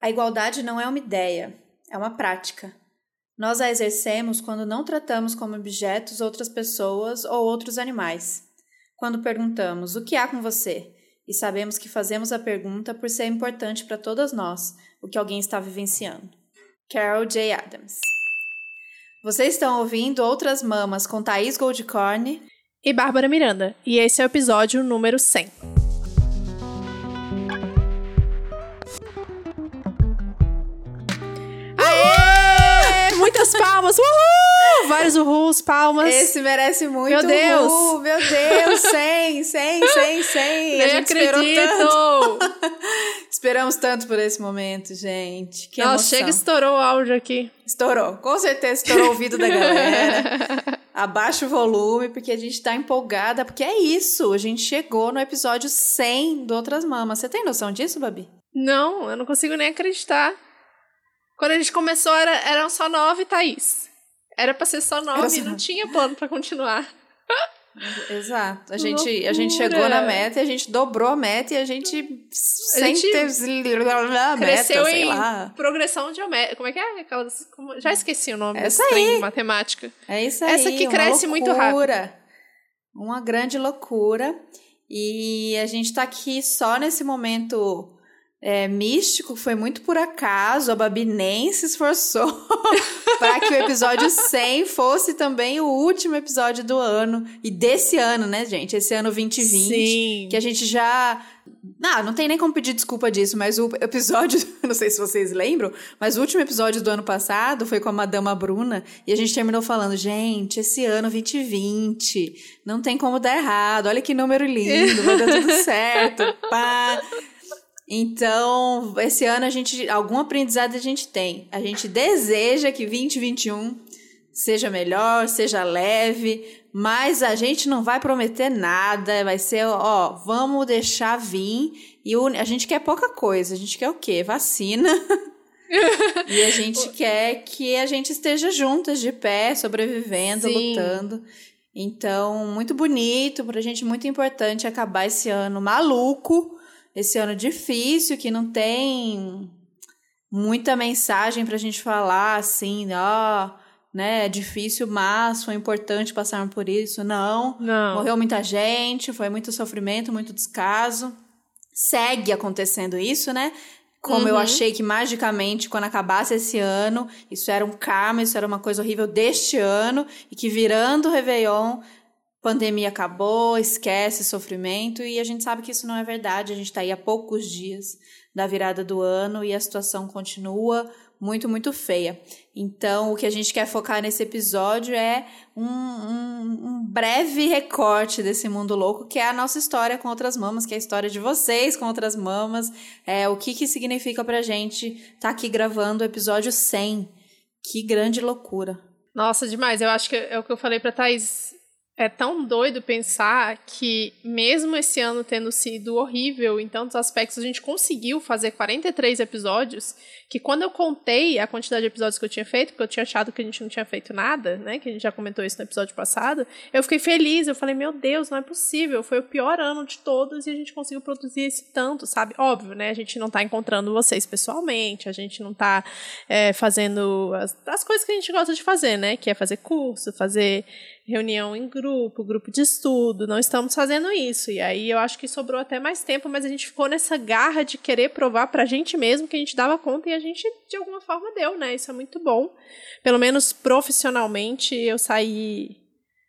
A igualdade não é uma ideia, é uma prática. Nós a exercemos quando não tratamos como objetos outras pessoas ou outros animais. Quando perguntamos o que há com você e sabemos que fazemos a pergunta por ser importante para todas nós, o que alguém está vivenciando. Carol J. Adams. Vocês estão ouvindo Outras Mamas com Thaís Goldcorn e Bárbara Miranda, e esse é o episódio número 100. Muitas palmas! Uhul! Vários uhuls, palmas. Esse merece muito Meu Deus! Uhul, meu Deus! 100, 100, 100, 100! Nem acredito! tanto. Esperamos tanto por esse momento, gente. Que Nossa, emoção. chega e estourou o áudio aqui. Estourou. Com certeza estourou o ouvido da galera. Abaixa o volume, porque a gente tá empolgada. Porque é isso, a gente chegou no episódio 100 do Outras Mamas. Você tem noção disso, Babi? Não, eu não consigo nem acreditar. Quando a gente começou, era, eram só nove, Thaís. Era pra ser só nove, só não tinha plano pra continuar. Exato. A gente, a gente chegou na meta a gente dobrou a meta e a gente. sem gente ter a meta, Cresceu sei em lá. progressão geométrica. Como é que é? Aquelas, como- já esqueci o nome Essa desse trem aí. matemática. É isso aí. Essa que uma cresce muito loucura. Uma grande loucura. E a gente tá aqui só nesse momento é, místico, foi muito por acaso. A Babi nem se esforçou para que o episódio 100 fosse também o último episódio do ano. E desse ano, né, gente? Esse ano 2020. Sim. Que a gente já. Ah, não tem nem como pedir desculpa disso, mas o episódio, não sei se vocês lembram, mas o último episódio do ano passado foi com a Madama Bruna e a gente terminou falando, gente, esse ano 2020, não tem como dar errado, olha que número lindo, vai dar tudo certo, pá. Então, esse ano a gente, algum aprendizado a gente tem. A gente deseja que 2021 seja melhor, seja leve, mas a gente não vai prometer nada, vai ser, ó, vamos deixar vir e a gente quer pouca coisa, a gente quer o quê? Vacina. e a gente quer que a gente esteja juntas de pé, sobrevivendo, Sim. lutando. Então, muito bonito, pra gente muito importante acabar esse ano maluco, esse ano difícil que não tem muita mensagem pra gente falar assim, ó, né, é difícil, mas foi importante passarmos por isso. Não. Não. Morreu muita gente, foi muito sofrimento, muito descaso. Segue acontecendo isso, né? Como eu Uhum. achei que magicamente, quando acabasse esse ano, isso era um karma, isso era uma coisa horrível deste ano, e que virando o Réveillon, pandemia acabou, esquece sofrimento, e a gente sabe que isso não é verdade. A gente tá aí há poucos dias da virada do ano e a situação continua muito, muito feia. Então, o que a gente quer focar nesse episódio é um, um- um breve recorte desse mundo louco, que é a nossa história com outras mamas, que é a história de vocês com outras mamas, é o que que significa pra gente estar tá aqui gravando o episódio 100. Que grande loucura. Nossa, demais. Eu acho que é o que eu falei pra Thaís. É tão doido pensar que, mesmo esse ano tendo sido horrível em tantos aspectos, a gente conseguiu fazer 43 episódios. Que quando eu contei a quantidade de episódios que eu tinha feito, porque eu tinha achado que a gente não tinha feito nada, né? Que a gente já comentou isso no episódio passado, eu fiquei feliz. Eu falei, meu Deus, não é possível. Foi o pior ano de todos e a gente conseguiu produzir esse tanto, sabe? Óbvio, né? A gente não tá encontrando vocês pessoalmente, a gente não tá é, fazendo as, as coisas que a gente gosta de fazer, né? Que é fazer curso, fazer reunião em grupo, grupo de estudo. Não estamos fazendo isso. E aí eu acho que sobrou até mais tempo, mas a gente ficou nessa garra de querer provar pra gente mesmo que a gente dava conta e a gente, de alguma forma, deu, né? Isso é muito bom. Pelo menos profissionalmente, eu saí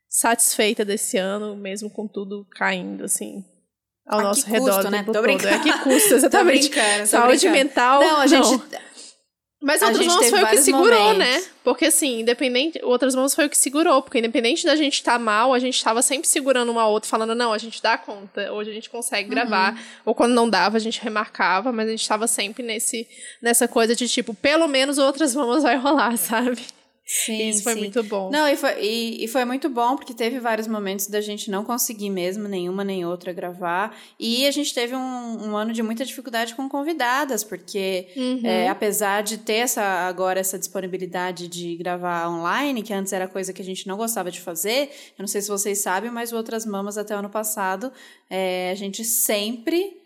satisfeita desse ano, mesmo com tudo caindo, assim. Ao A nosso que redor. custo, né? Tô brincando. É que custa, Tô exatamente. brincando, tô Saúde brincando. mental. Não, a gente. Mas outras mãos foi o que segurou, momentos. né? Porque assim, independente. Outras mãos foi o que segurou. Porque independente da gente estar mal, a gente estava sempre segurando uma outra, falando, não, a gente dá conta. Hoje a gente consegue Uhum. gravar. Ou quando não dava, a gente remarcava, mas a gente estava sempre nesse, nessa coisa de tipo, pelo menos outras mãos vai rolar, sabe? Sim, Isso foi sim. muito bom. Não, e foi, e, e foi muito bom, porque teve vários momentos da gente não conseguir mesmo, nenhuma nem outra, gravar. E a gente teve um, um ano de muita dificuldade com convidadas, porque Uhum. é, apesar de ter essa, agora essa disponibilidade de gravar online, que antes era coisa que a gente não gostava de fazer, eu não sei se vocês sabem, mas o Outras Mamas até o ano passado, é, a gente sempre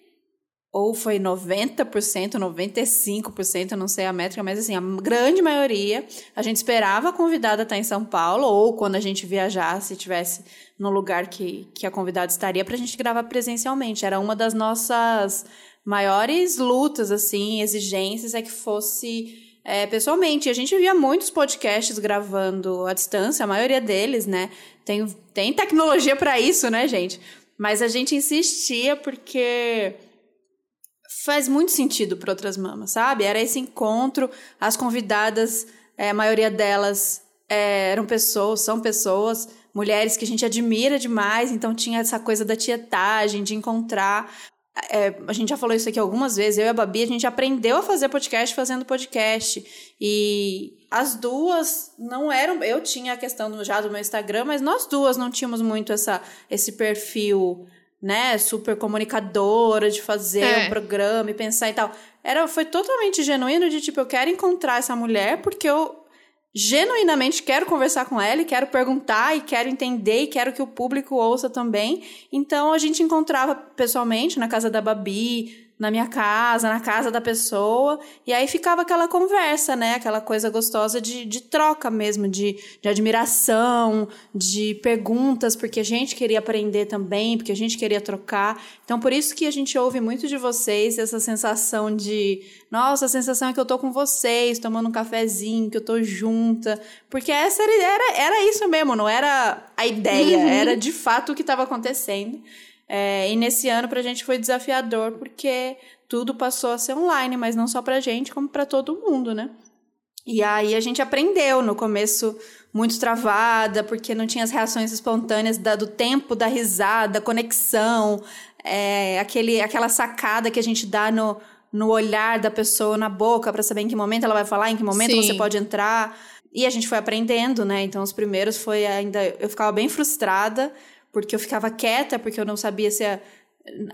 ou foi 90%, 95%, não sei a métrica, mas assim, a grande maioria, a gente esperava a convidada estar em São Paulo, ou quando a gente viajasse, tivesse no lugar que, que a convidada estaria, para a gente gravar presencialmente. Era uma das nossas maiores lutas, assim, exigências, é que fosse é, pessoalmente. A gente via muitos podcasts gravando à distância, a maioria deles, né? Tem, tem tecnologia para isso, né, gente? Mas a gente insistia porque faz muito sentido para outras mamas, sabe? Era esse encontro, as convidadas, é, a maioria delas é, eram pessoas, são pessoas, mulheres que a gente admira demais, então tinha essa coisa da tietagem, de encontrar. É, a gente já falou isso aqui algumas vezes, eu e a Babi, a gente aprendeu a fazer podcast fazendo podcast. E as duas não eram. Eu tinha a questão já do meu Instagram, mas nós duas não tínhamos muito essa, esse perfil né, super comunicadora de fazer é. um programa e pensar e tal. Era, foi totalmente genuíno de tipo, eu quero encontrar essa mulher porque eu genuinamente quero conversar com ela e quero perguntar e quero entender e quero que o público ouça também. Então a gente encontrava pessoalmente na casa da Babi, na minha casa, na casa da pessoa, e aí ficava aquela conversa, né? Aquela coisa gostosa de, de troca mesmo, de, de admiração, de perguntas, porque a gente queria aprender também, porque a gente queria trocar. Então, por isso que a gente ouve muito de vocês essa sensação de, nossa, a sensação é que eu tô com vocês, tomando um cafezinho, que eu tô junta. Porque essa era, era, era isso mesmo, não era a ideia, uhum. era de fato o que estava acontecendo. É, e nesse ano para a gente foi desafiador porque tudo passou a ser online, mas não só para a gente, como para todo mundo, né? E aí a gente aprendeu no começo muito travada, porque não tinha as reações espontâneas da, do tempo da risada, conexão, é, aquele, aquela sacada que a gente dá no, no olhar da pessoa, na boca, para saber em que momento ela vai falar, em que momento Sim. você pode entrar. E a gente foi aprendendo, né? Então, os primeiros foi ainda. Eu ficava bem frustrada, porque eu ficava quieta, porque eu não sabia se a,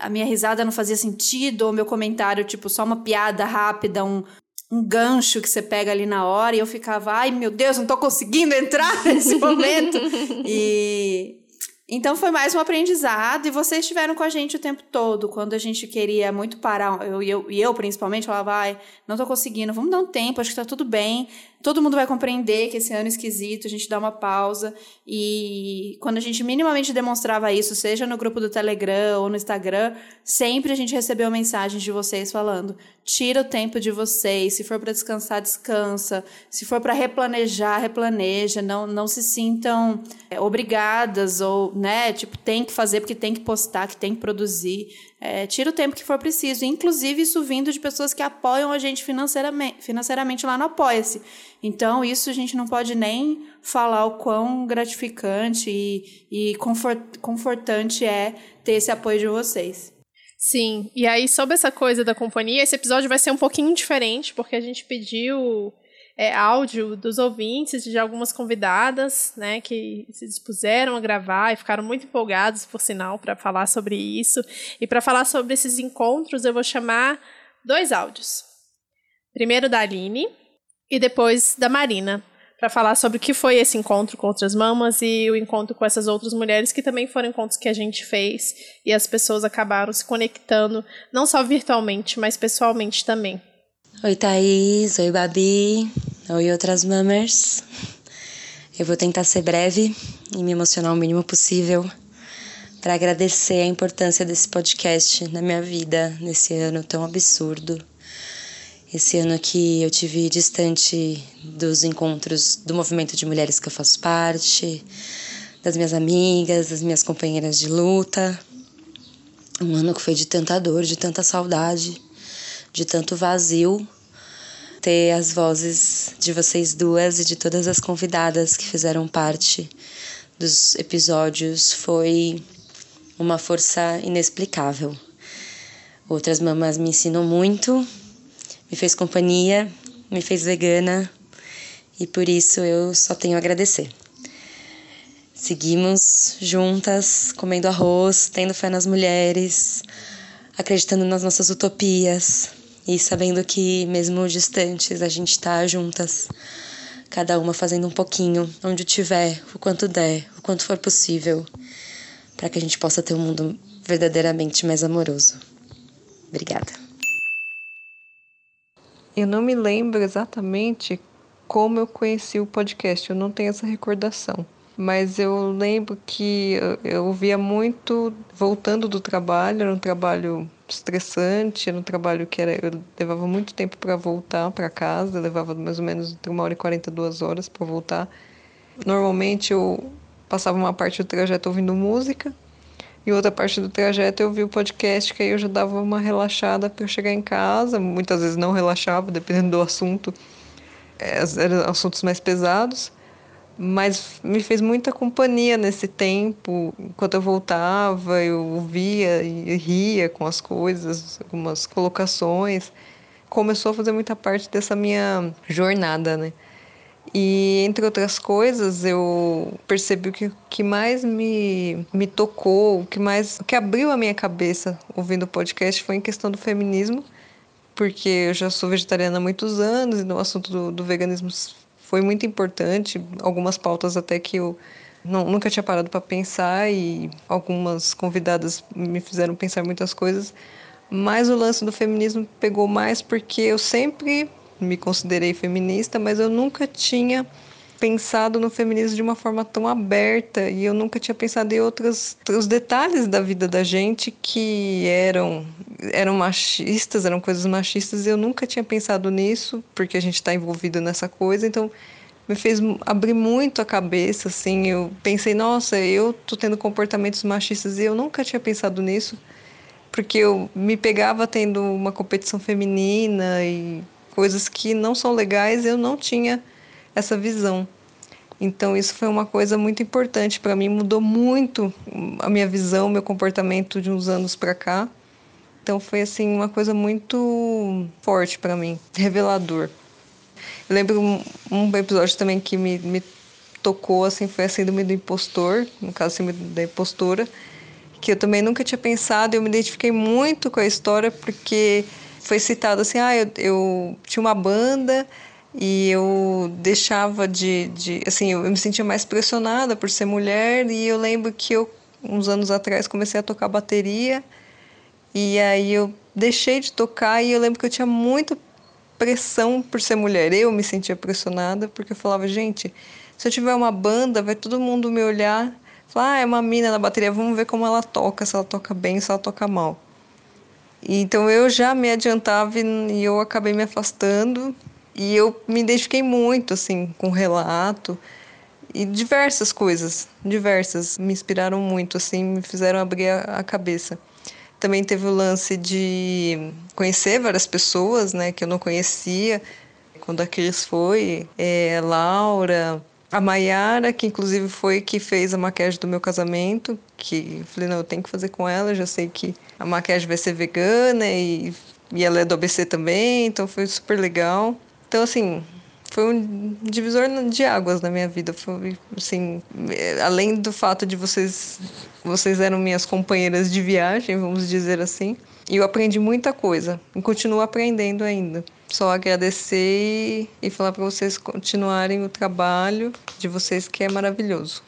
a minha risada não fazia sentido, ou meu comentário, tipo, só uma piada rápida, um, um gancho que você pega ali na hora, e eu ficava, ai meu Deus, não tô conseguindo entrar nesse momento. e então foi mais um aprendizado, e vocês estiveram com a gente o tempo todo, quando a gente queria muito parar, eu, e eu principalmente falava, ai, não tô conseguindo, vamos dar um tempo, acho que tá tudo bem todo mundo vai compreender que esse ano é esquisito, a gente dá uma pausa. E quando a gente minimamente demonstrava isso, seja no grupo do Telegram ou no Instagram, sempre a gente recebeu mensagens de vocês falando: tira o tempo de vocês, se for para descansar, descansa, se for para replanejar, replaneja, não, não se sintam é, obrigadas ou, né, tipo, tem que fazer porque tem que postar, que tem que produzir. É, tira o tempo que for preciso. Inclusive, isso vindo de pessoas que apoiam a gente financeiramente, financeiramente lá no Apoia-se. Então, isso a gente não pode nem falar o quão gratificante e, e confort, confortante é ter esse apoio de vocês. Sim, e aí sobre essa coisa da companhia, esse episódio vai ser um pouquinho diferente, porque a gente pediu é, áudio dos ouvintes de algumas convidadas, né, que se dispuseram a gravar e ficaram muito empolgados, por sinal, para falar sobre isso. E para falar sobre esses encontros, eu vou chamar dois áudios. Primeiro da Aline e depois da Marina, para falar sobre o que foi esse encontro com outras mamas e o encontro com essas outras mulheres que também foram encontros que a gente fez e as pessoas acabaram se conectando, não só virtualmente, mas pessoalmente também. Oi, Thaís. Oi, Babi. Oi, outras mamers. Eu vou tentar ser breve e me emocionar o mínimo possível para agradecer a importância desse podcast na minha vida nesse ano tão absurdo. Esse ano que eu tive distante dos encontros do movimento de mulheres que eu faço parte, das minhas amigas, das minhas companheiras de luta. Um ano que foi de tanta dor, de tanta saudade de tanto vazio ter as vozes de vocês duas e de todas as convidadas que fizeram parte dos episódios foi uma força inexplicável. Outras mamães me ensinam muito, me fez companhia, me fez vegana e por isso eu só tenho a agradecer. Seguimos juntas, comendo arroz, tendo fé nas mulheres, acreditando nas nossas utopias, e sabendo que, mesmo distantes, a gente tá juntas, cada uma fazendo um pouquinho, onde tiver, o quanto der, o quanto for possível, para que a gente possa ter um mundo verdadeiramente mais amoroso. Obrigada. Eu não me lembro exatamente como eu conheci o podcast, eu não tenho essa recordação. Mas eu lembro que eu ouvia muito voltando do trabalho, era um trabalho estressante, era um trabalho que era, eu levava muito tempo para voltar para casa, levava mais ou menos entre uma hora e 42 horas para voltar. Normalmente eu passava uma parte do trajeto ouvindo música e outra parte do trajeto eu ouvia o podcast, que aí eu já dava uma relaxada para chegar em casa. Muitas vezes não relaxava, dependendo do assunto, é, eram assuntos mais pesados mas me fez muita companhia nesse tempo. Enquanto eu voltava, eu ouvia e ria com as coisas, algumas colocações. Começou a fazer muita parte dessa minha jornada, né? E entre outras coisas, eu percebi que o que mais me, me tocou, o que mais o que abriu a minha cabeça ouvindo o podcast foi em questão do feminismo, porque eu já sou vegetariana há muitos anos e no assunto do, do veganismo foi muito importante. Algumas pautas até que eu não, nunca tinha parado para pensar e algumas convidadas me fizeram pensar muitas coisas. Mas o lance do feminismo pegou mais porque eu sempre me considerei feminista, mas eu nunca tinha pensado no feminismo de uma forma tão aberta e eu nunca tinha pensado em outros os detalhes da vida da gente que eram eram machistas, eram coisas machistas e eu nunca tinha pensado nisso porque a gente está envolvido nessa coisa, então me fez abrir muito a cabeça, assim, eu pensei, nossa, eu tô tendo comportamentos machistas e eu nunca tinha pensado nisso, porque eu me pegava tendo uma competição feminina e coisas que não são legais, eu não tinha essa visão. Então isso foi uma coisa muito importante para mim, mudou muito a minha visão, meu comportamento de uns anos para cá. Então foi assim uma coisa muito forte para mim, revelador. Eu lembro um, episódio também que me, me tocou assim foi a síndrome do impostor, no caso a síndrome da impostora, que eu também nunca tinha pensado, eu me identifiquei muito com a história porque foi citado assim, ah, eu, eu tinha uma banda e eu deixava de, de assim, eu me sentia mais pressionada por ser mulher e eu lembro que eu uns anos atrás comecei a tocar bateria e aí eu deixei de tocar e eu lembro que eu tinha muita pressão por ser mulher. Eu me sentia pressionada porque eu falava, gente, se eu tiver uma banda, vai todo mundo me olhar, falar, ah, é uma mina na bateria, vamos ver como ela toca, se ela toca bem, se ela toca mal. Então eu já me adiantava e eu acabei me afastando e eu me identifiquei muito assim com o relato e diversas coisas, diversas me inspiraram muito assim, me fizeram abrir a, cabeça. Também teve o lance de conhecer várias pessoas, né, que eu não conhecia. Quando a Cris foi, é, Laura, a Maiara, que inclusive foi que fez a maquiagem do meu casamento, que eu falei, não, eu tenho que fazer com ela, já sei que a maquiagem vai ser vegana e, e ela é do ABC também, então foi super legal. Então, assim, foi um divisor de águas na minha vida. Foi, assim, além do fato de vocês, vocês eram minhas companheiras de viagem, vamos dizer assim. E eu aprendi muita coisa e continuo aprendendo ainda. Só agradecer e falar para vocês continuarem o trabalho de vocês que é maravilhoso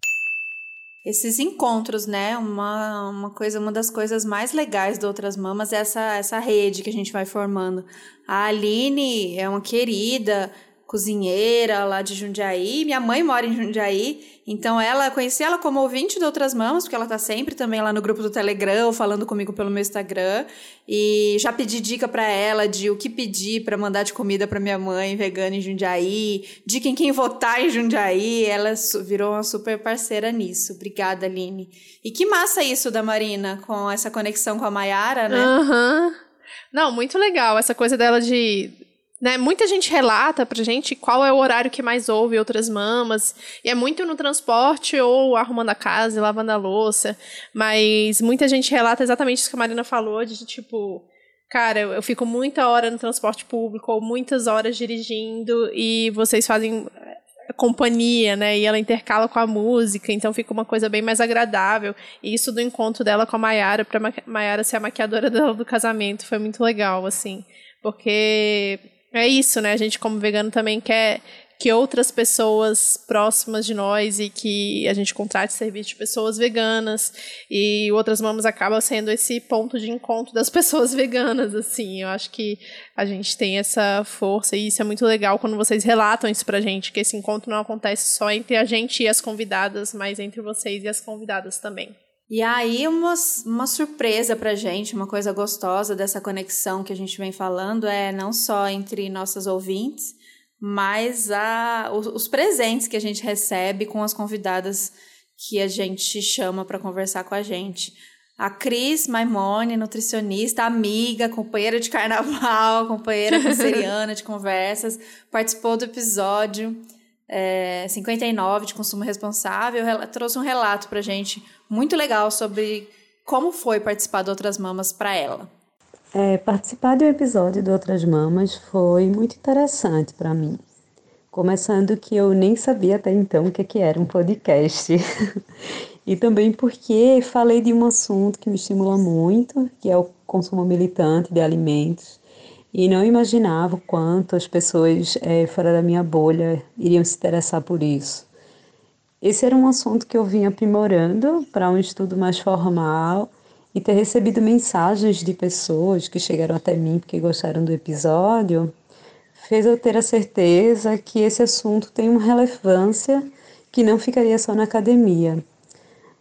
esses encontros, né? Uma, uma coisa, uma das coisas mais legais do Outras Mamas é essa, essa rede que a gente vai formando. A Aline é uma querida, cozinheira lá de Jundiaí. Minha mãe mora em Jundiaí, então ela conheci ela como ouvinte de outras mamas, porque ela tá sempre também lá no grupo do Telegram, falando comigo pelo meu Instagram. E já pedi dica para ela de o que pedir para mandar de comida para minha mãe vegana em Jundiaí, dica em quem votar em Jundiaí. Ela virou uma super parceira nisso. Obrigada, Aline. E que massa isso da Marina, com essa conexão com a Mayara, né? Aham. Uhum. Não, muito legal essa coisa dela de né, muita gente relata pra gente qual é o horário que mais ouve outras mamas. E é muito no transporte ou arrumando a casa e lavando a louça. Mas muita gente relata exatamente isso que a Marina falou, de tipo, cara, eu, fico muita hora no transporte público ou muitas horas dirigindo e vocês fazem eh, companhia, né? E ela intercala com a música, então fica uma coisa bem mais agradável. E isso do encontro dela com a Mayara, pra Mayara ser a maquiadora dela do casamento, foi muito legal, assim. Porque é isso, né? A gente, como vegano, também quer, que outras pessoas próximas de nós e que a gente contrate serviço de pessoas veganas e outras mamas acaba sendo esse ponto de encontro das pessoas veganas, assim. Eu acho que a gente tem essa força e isso é muito legal quando vocês relatam isso pra gente, que esse encontro não acontece só entre a gente e as convidadas, mas entre vocês e as convidadas também. E aí, uma, uma surpresa pra gente, uma coisa gostosa dessa conexão que a gente vem falando é não só entre nossas ouvintes, mas a, os, os presentes que a gente recebe com as convidadas que a gente chama para conversar com a gente. A Cris Maimone, nutricionista, amiga, companheira de carnaval, companheira canceriana de conversas, participou do episódio é, 59 de consumo responsável, trouxe um relato para gente muito legal sobre como foi participar de Outras Mamas para ela. É, participar do episódio de Outras Mamas foi muito interessante para mim. Começando que eu nem sabia até então o que, que era um podcast. e também porque falei de um assunto que me estimula muito, que é o consumo militante de alimentos. E não imaginava o quanto as pessoas é, fora da minha bolha iriam se interessar por isso. Esse era um assunto que eu vinha aprimorando para um estudo mais formal e ter recebido mensagens de pessoas que chegaram até mim porque gostaram do episódio fez eu ter a certeza que esse assunto tem uma relevância que não ficaria só na academia.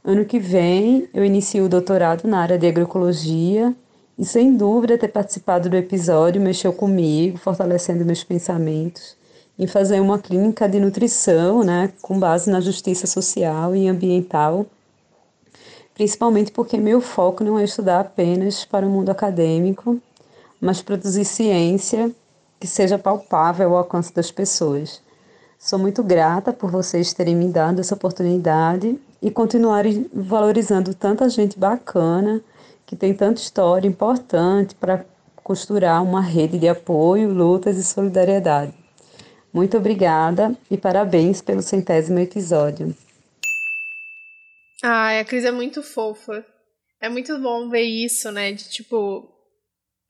Ano que vem eu inicio o doutorado na área de agroecologia e sem dúvida ter participado do episódio mexeu comigo, fortalecendo meus pensamentos em fazer uma clínica de nutrição, né, com base na justiça social e ambiental, principalmente porque meu foco não é estudar apenas para o mundo acadêmico, mas produzir ciência que seja palpável ao alcance das pessoas. Sou muito grata por vocês terem me dado essa oportunidade e continuarem valorizando tanta gente bacana que tem tanta história importante para costurar uma rede de apoio, lutas e solidariedade. Muito obrigada e parabéns pelo centésimo episódio. Ai, a Cris é muito fofa. É muito bom ver isso, né? De tipo.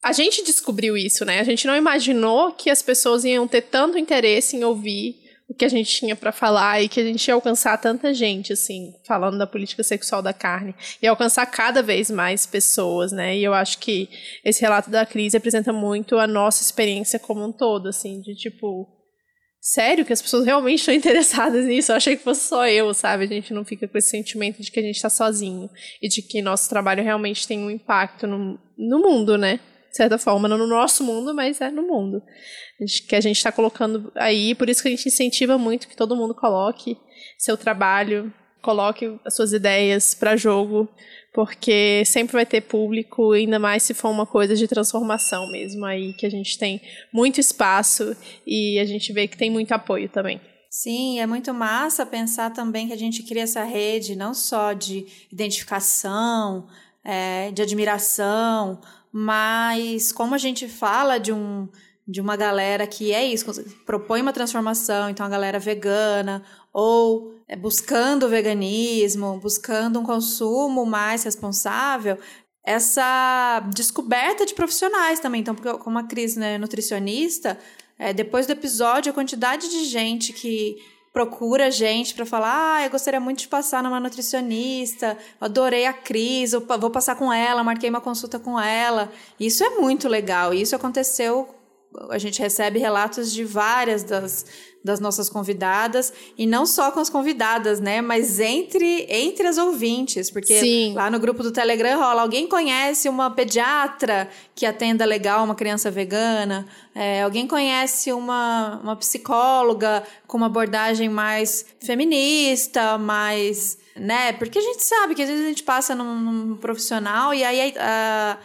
A gente descobriu isso, né? A gente não imaginou que as pessoas iam ter tanto interesse em ouvir o que a gente tinha para falar e que a gente ia alcançar tanta gente, assim, falando da política sexual da carne, e alcançar cada vez mais pessoas, né? E eu acho que esse relato da crise representa muito a nossa experiência como um todo, assim, de tipo, sério que as pessoas realmente estão interessadas nisso? Eu achei que fosse só eu, sabe? A gente não fica com esse sentimento de que a gente está sozinho e de que nosso trabalho realmente tem um impacto no, no mundo, né? De certa forma, não no nosso mundo, mas é no mundo. Que a gente está colocando aí, por isso que a gente incentiva muito que todo mundo coloque seu trabalho, coloque as suas ideias para jogo, porque sempre vai ter público, ainda mais se for uma coisa de transformação mesmo, aí que a gente tem muito espaço e a gente vê que tem muito apoio também. Sim, é muito massa pensar também que a gente cria essa rede não só de identificação, é, de admiração, mas como a gente fala de um de uma galera que é isso, propõe uma transformação, então a galera vegana ou é, buscando o veganismo, buscando um consumo mais responsável, essa descoberta de profissionais também. Então, porque como a Cris né, nutricionista, é, depois do episódio, a quantidade de gente que procura gente para falar, ah, eu gostaria muito de passar numa nutricionista, adorei a Cris, vou passar com ela, marquei uma consulta com ela. Isso é muito legal. Isso aconteceu a gente recebe relatos de várias das, das nossas convidadas, e não só com as convidadas, né? Mas entre, entre as ouvintes, porque Sim. lá no grupo do Telegram rola, alguém conhece uma pediatra que atenda legal uma criança vegana? É, alguém conhece uma, uma psicóloga com uma abordagem mais feminista, mais né? Porque a gente sabe que às vezes a gente passa num, num profissional e aí a,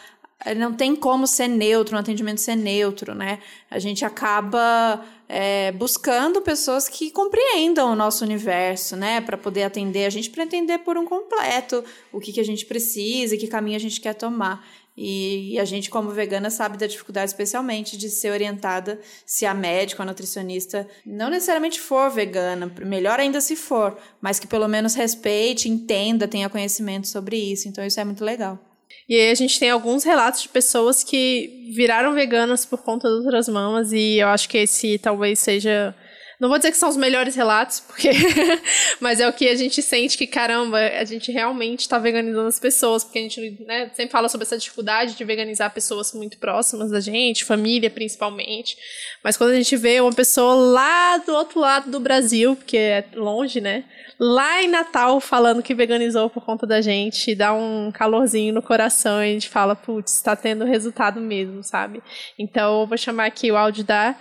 não tem como ser neutro, um atendimento ser neutro, né? A gente acaba é, buscando pessoas que compreendam o nosso universo, né? Para poder atender a gente, para entender por um completo o que, que a gente precisa e que caminho a gente quer tomar. E, e, a gente, como vegana, sabe da dificuldade, especialmente, de ser orientada se a médica ou a nutricionista não necessariamente for vegana, melhor ainda se for, mas que pelo menos respeite, entenda, tenha conhecimento sobre isso. Então, isso é muito legal. E aí a gente tem alguns relatos de pessoas que viraram veganas por conta de outras mamas, e eu acho que esse talvez seja Não vou dizer que são os melhores relatos, porque mas é o que a gente sente que, caramba, a gente realmente está veganizando as pessoas, porque a gente né, sempre fala sobre essa dificuldade de veganizar pessoas muito próximas da gente, família principalmente. Mas quando a gente vê uma pessoa lá do outro lado do Brasil, porque é longe, né? Lá em Natal falando que veganizou por conta da gente, dá um calorzinho no coração e a gente fala, putz, está tendo resultado mesmo, sabe? Então eu vou chamar aqui o áudio da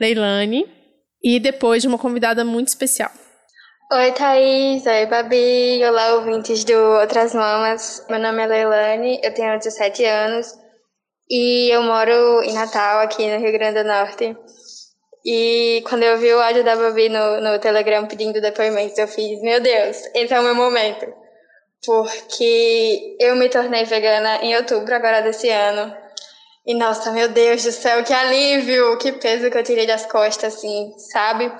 Leilane e depois de uma convidada muito especial. Oi, Thaís. Oi, Babi. Olá, ouvintes do Outras Mamas. Meu nome é Leilane, eu tenho 17 anos e eu moro em Natal, aqui no Rio Grande do Norte. E quando eu vi o áudio da Babi no, no Telegram pedindo depoimentos, eu fiz, meu Deus, esse é o meu momento. Porque eu me tornei vegana em outubro agora desse ano. E nossa, meu Deus do céu, que alívio, que peso que eu tirei das costas, assim, sabe?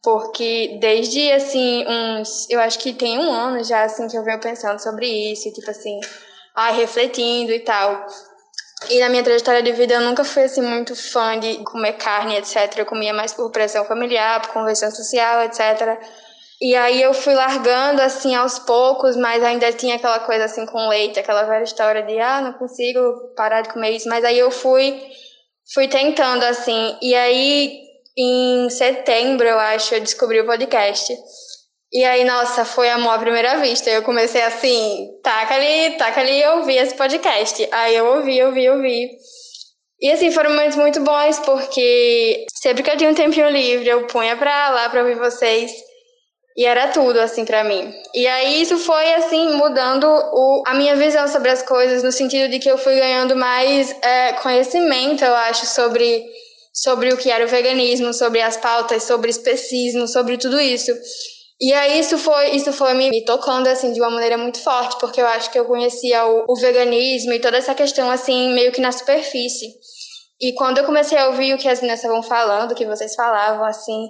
Porque desde, assim, uns. Eu acho que tem um ano já, assim, que eu venho pensando sobre isso, tipo assim, ai, refletindo e tal. E na minha trajetória de vida eu nunca fui, assim, muito fã de comer carne, etc. Eu comia mais por pressão familiar, por convenção social, etc. E aí eu fui largando assim aos poucos, mas ainda tinha aquela coisa assim com leite, aquela velha história de ah, não consigo parar de comer isso, mas aí eu fui fui tentando assim. E aí em setembro, eu acho, eu descobri o podcast. E aí, nossa, foi amor à primeira vista. Eu comecei assim, taca ali, taca ali, eu ouvi esse podcast. Aí eu ouvi, ouvi, ouvi. E assim, foram momentos muito bons, porque sempre que eu tinha um tempinho livre, eu punha pra lá pra ouvir vocês. E era tudo, assim, para mim. E aí isso foi, assim, mudando o, a minha visão sobre as coisas, no sentido de que eu fui ganhando mais é, conhecimento, eu acho, sobre, sobre o que era o veganismo, sobre as pautas, sobre especismo, sobre tudo isso. E aí isso foi, isso foi me, me tocando, assim, de uma maneira muito forte, porque eu acho que eu conhecia o, o veganismo e toda essa questão, assim, meio que na superfície. E quando eu comecei a ouvir o que as meninas estavam falando, o que vocês falavam, assim,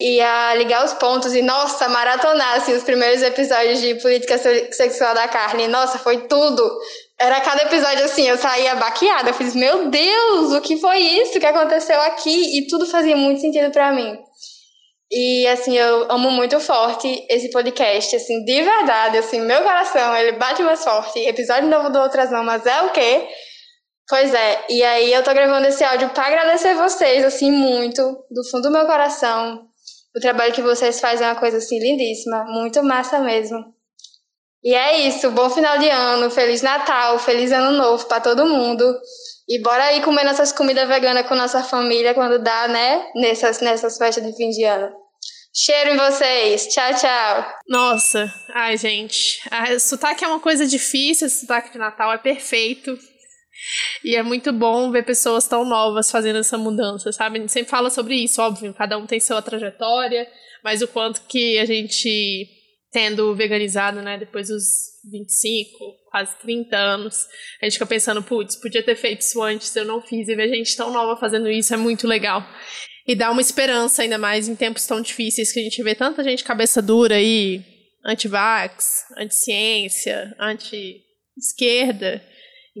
e a ligar os pontos e, nossa, maratonar assim, os primeiros episódios de Política Sexual da Carne. Nossa, foi tudo. Era cada episódio assim, eu saía baqueada. Eu fiz, meu Deus, o que foi isso que aconteceu aqui? E tudo fazia muito sentido para mim. E assim, eu amo muito forte esse podcast, assim, de verdade, assim, meu coração, ele bate mais forte. Episódio novo do Outras Mamas é o quê? Pois é, e aí eu tô gravando esse áudio para agradecer vocês, assim, muito, do fundo do meu coração, o trabalho que vocês fazem é uma coisa assim lindíssima, muito massa mesmo. E é isso, bom final de ano, feliz Natal, feliz ano novo para todo mundo. E bora aí comer nossas comidas veganas com nossa família quando dá, né? Nessas, nessas festas de fim de ano. Cheiro em vocês. Tchau, tchau. Nossa, ai, gente. A, sotaque é uma coisa difícil, sotaque de Natal é perfeito. E é muito bom ver pessoas tão novas fazendo essa mudança, sabe? A gente sempre fala sobre isso, óbvio, cada um tem sua trajetória, mas o quanto que a gente, tendo veganizado, né, depois dos 25, quase 30 anos, a gente fica pensando, putz, podia ter feito isso antes, eu não fiz, e ver gente tão nova fazendo isso é muito legal. E dá uma esperança, ainda mais em tempos tão difíceis, que a gente vê tanta gente cabeça dura aí, anti-vax, anti-ciência, anti-esquerda,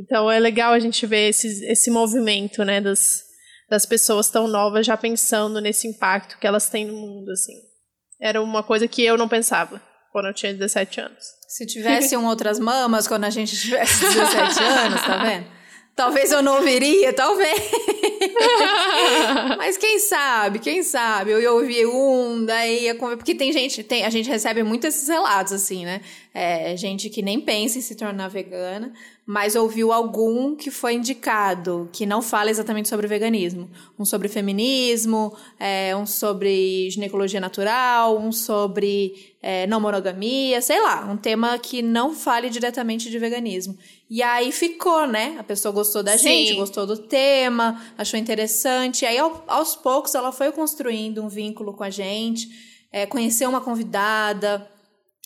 então é legal a gente ver esse, esse movimento, né, das, das pessoas tão novas já pensando nesse impacto que elas têm no mundo, assim. Era uma coisa que eu não pensava quando eu tinha 17 anos. Se tivesse um outras mamas quando a gente tivesse 17 anos, tá vendo? Talvez eu não ouviria, talvez. Mas quem sabe, quem sabe? Eu ia ouvir um, daí ia comer. Porque tem gente, tem, a gente recebe muito esses relatos, assim, né? É, gente que nem pensa em se tornar vegana, mas ouviu algum que foi indicado, que não fala exatamente sobre veganismo. Um sobre feminismo, é, um sobre ginecologia natural, um sobre é, não monogamia, sei lá, um tema que não fale diretamente de veganismo. E aí ficou, né? A pessoa gostou da Sim. gente, gostou do tema, achou interessante. E aí, aos poucos, ela foi construindo um vínculo com a gente, é, conheceu uma convidada.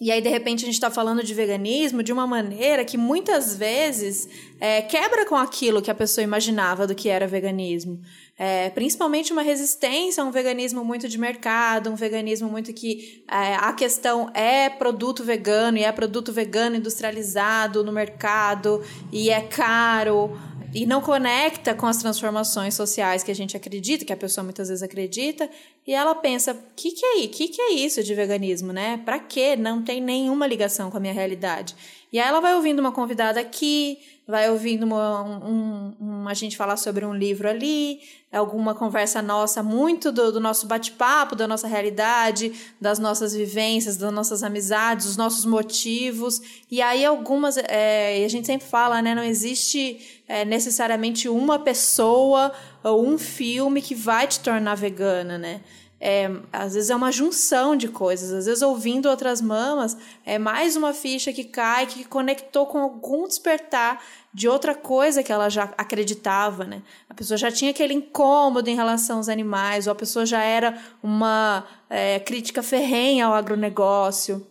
E aí, de repente, a gente está falando de veganismo de uma maneira que muitas vezes é, quebra com aquilo que a pessoa imaginava do que era veganismo. É, principalmente uma resistência a um veganismo muito de mercado, um veganismo muito que é, a questão é produto vegano e é produto vegano industrializado no mercado e é caro. E não conecta com as transformações sociais que a gente acredita, que a pessoa muitas vezes acredita, e ela pensa, o que, que é que, que é isso de veganismo, né? Pra quê? Não tem nenhuma ligação com a minha realidade. E aí ela vai ouvindo uma convidada aqui, vai ouvindo uma, um, um, a gente falar sobre um livro ali, alguma conversa nossa, muito do, do nosso bate-papo, da nossa realidade, das nossas vivências, das nossas amizades, dos nossos motivos. E aí algumas, é, a gente sempre fala, né, não existe é, necessariamente uma pessoa ou um filme que vai te tornar vegana, né? É, às vezes é uma junção de coisas, às vezes ouvindo outras mamas, é mais uma ficha que cai, que conectou com algum despertar de outra coisa que ela já acreditava, né? A pessoa já tinha aquele incômodo em relação aos animais, ou a pessoa já era uma é, crítica ferrenha ao agronegócio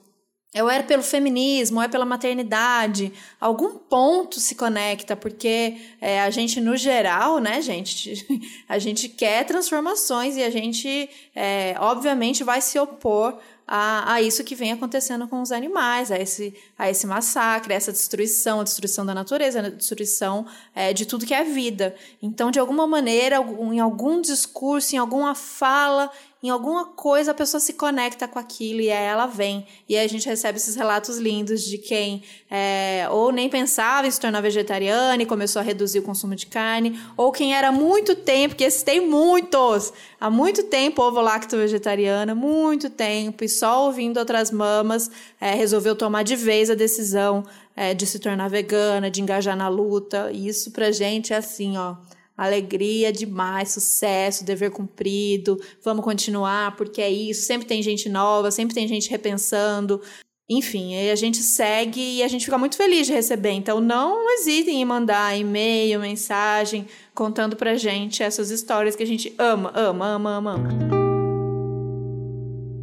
ou é pelo feminismo, ou é pela maternidade, algum ponto se conecta, porque é, a gente, no geral, né, gente, a gente quer transformações e a gente, é, obviamente, vai se opor a, a isso que vem acontecendo com os animais, a esse, a esse massacre, a essa destruição, a destruição da natureza, a destruição é, de tudo que é vida. Então, de alguma maneira, em algum discurso, em alguma fala, em alguma coisa a pessoa se conecta com aquilo e aí ela vem. E aí a gente recebe esses relatos lindos de quem é, ou nem pensava em se tornar vegetariana e começou a reduzir o consumo de carne, ou quem era há muito tempo, que esses tem muitos, há muito tempo ovo lacto vegetariana, muito tempo, e só ouvindo outras mamas é, resolveu tomar de vez a decisão é, de se tornar vegana, de engajar na luta. E isso pra gente é assim, ó alegria demais, sucesso, dever cumprido, vamos continuar porque é isso. Sempre tem gente nova, sempre tem gente repensando. Enfim, a gente segue e a gente fica muito feliz de receber. Então, não hesitem em mandar e-mail, mensagem, contando pra gente essas histórias que a gente ama, ama, ama, ama, ama.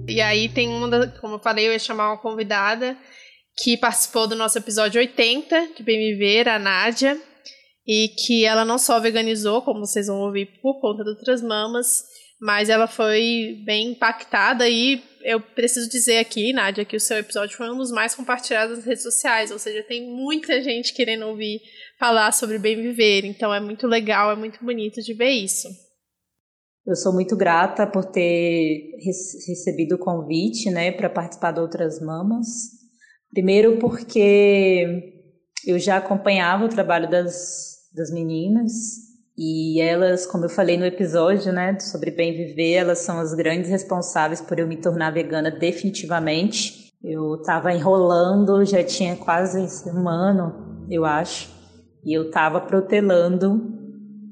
E aí tem uma, da, como eu falei, eu ia chamar uma convidada que participou do nosso episódio 80 de Bem a Nádia e que ela não só veganizou, como vocês vão ouvir, por conta do Transmamas, mas ela foi bem impactada e eu preciso dizer aqui, Nádia, que o seu episódio foi um dos mais compartilhados nas redes sociais, ou seja, tem muita gente querendo ouvir falar sobre bem viver, então é muito legal, é muito bonito de ver isso. Eu sou muito grata por ter recebido o convite, né, para participar de Outras Mamas. Primeiro porque eu já acompanhava o trabalho das das meninas. E elas, como eu falei no episódio, né, sobre bem viver, elas são as grandes responsáveis por eu me tornar vegana definitivamente. Eu estava enrolando, já tinha quase um ano, eu acho, e eu estava protelando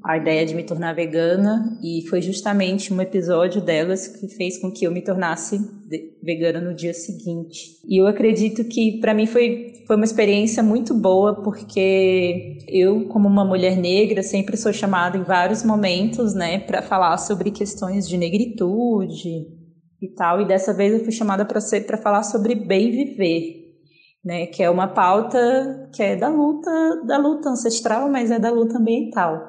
a ideia de me tornar vegana e foi justamente um episódio delas que fez com que eu me tornasse vegana no dia seguinte. E eu acredito que para mim foi, foi uma experiência muito boa porque eu, como uma mulher negra, sempre sou chamada em vários momentos, né, para falar sobre questões de negritude e tal, e dessa vez eu fui chamada para ser para falar sobre bem viver. Né, que é uma pauta que é da luta, da luta ancestral, mas é da luta ambiental.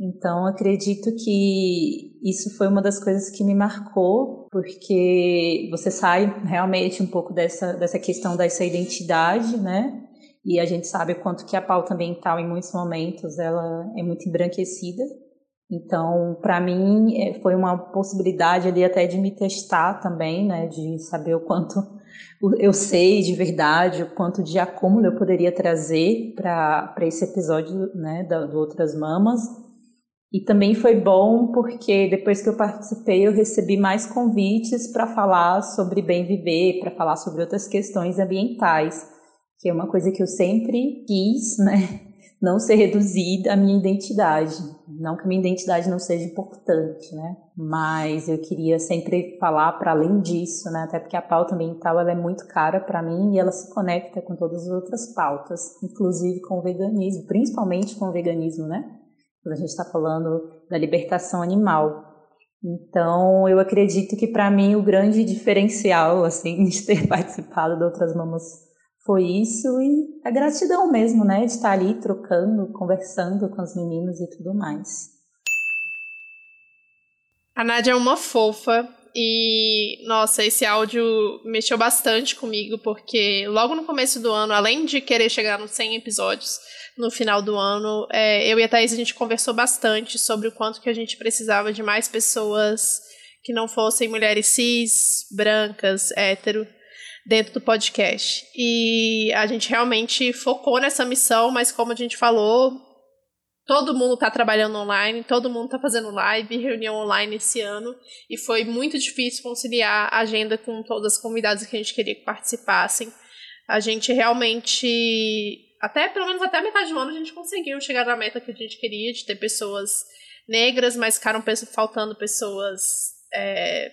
Então, acredito que isso foi uma das coisas que me marcou, porque você sai realmente um pouco dessa, dessa questão dessa identidade, né? E a gente sabe o quanto que a pauta ambiental, em muitos momentos, ela é muito embranquecida. Então, para mim, é, foi uma possibilidade ali até de me testar também, né? De saber o quanto eu sei de verdade, o quanto de acúmulo eu poderia trazer para esse episódio, né? Do, do Outras Mamas e também foi bom porque depois que eu participei, eu recebi mais convites para falar sobre bem viver, para falar sobre outras questões ambientais, que é uma coisa que eu sempre quis, né? Não ser reduzida à minha identidade. Não que minha identidade não seja importante, né? Mas eu queria sempre falar para além disso, né? Até porque a pauta ambiental ela é muito cara para mim e ela se conecta com todas as outras pautas, inclusive com o veganismo, principalmente com o veganismo, né? Quando a gente está falando da libertação animal. Então, eu acredito que para mim o grande diferencial assim de ter participado de outras mamas foi isso e a gratidão mesmo, né, de estar ali trocando, conversando com as meninas e tudo mais. A Nádia é uma fofa E, nossa, esse áudio mexeu bastante comigo, porque logo no começo do ano, além de querer chegar nos 100 episódios no final do ano, é, eu e a Thaís a gente conversou bastante sobre o quanto que a gente precisava de mais pessoas que não fossem mulheres cis, brancas, hétero, dentro do podcast. E a gente realmente focou nessa missão, mas como a gente falou, todo mundo está trabalhando online, todo mundo está fazendo live, reunião online esse ano, e foi muito difícil conciliar a agenda com todas as convidadas que a gente queria que participassem. A gente realmente, até pelo menos até metade do ano, a gente conseguiu chegar na meta que a gente queria, de ter pessoas negras, mas ficaram faltando pessoas. É,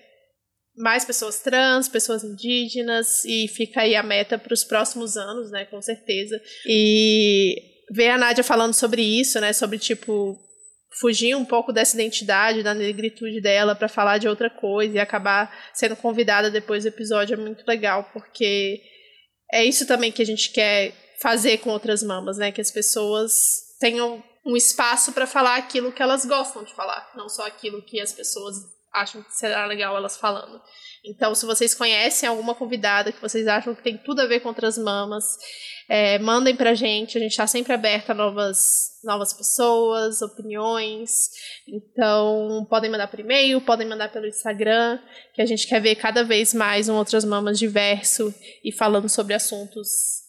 mais pessoas trans, pessoas indígenas, e fica aí a meta para os próximos anos, né, com certeza. E ver a Nádia falando sobre isso, né? Sobre, tipo, fugir um pouco dessa identidade, da negritude dela para falar de outra coisa e acabar sendo convidada depois do episódio é muito legal, porque é isso também que a gente quer fazer com outras mamas, né? Que as pessoas tenham um espaço para falar aquilo que elas gostam de falar, não só aquilo que as pessoas acham que será legal elas falando. Então, se vocês conhecem alguma convidada que vocês acham que tem tudo a ver com outras mamas, é, mandem pra gente, a gente está sempre aberto a novas, novas pessoas, opiniões. Então, podem mandar por e-mail, podem mandar pelo Instagram, que a gente quer ver cada vez mais um Outras Mamas diverso e falando sobre assuntos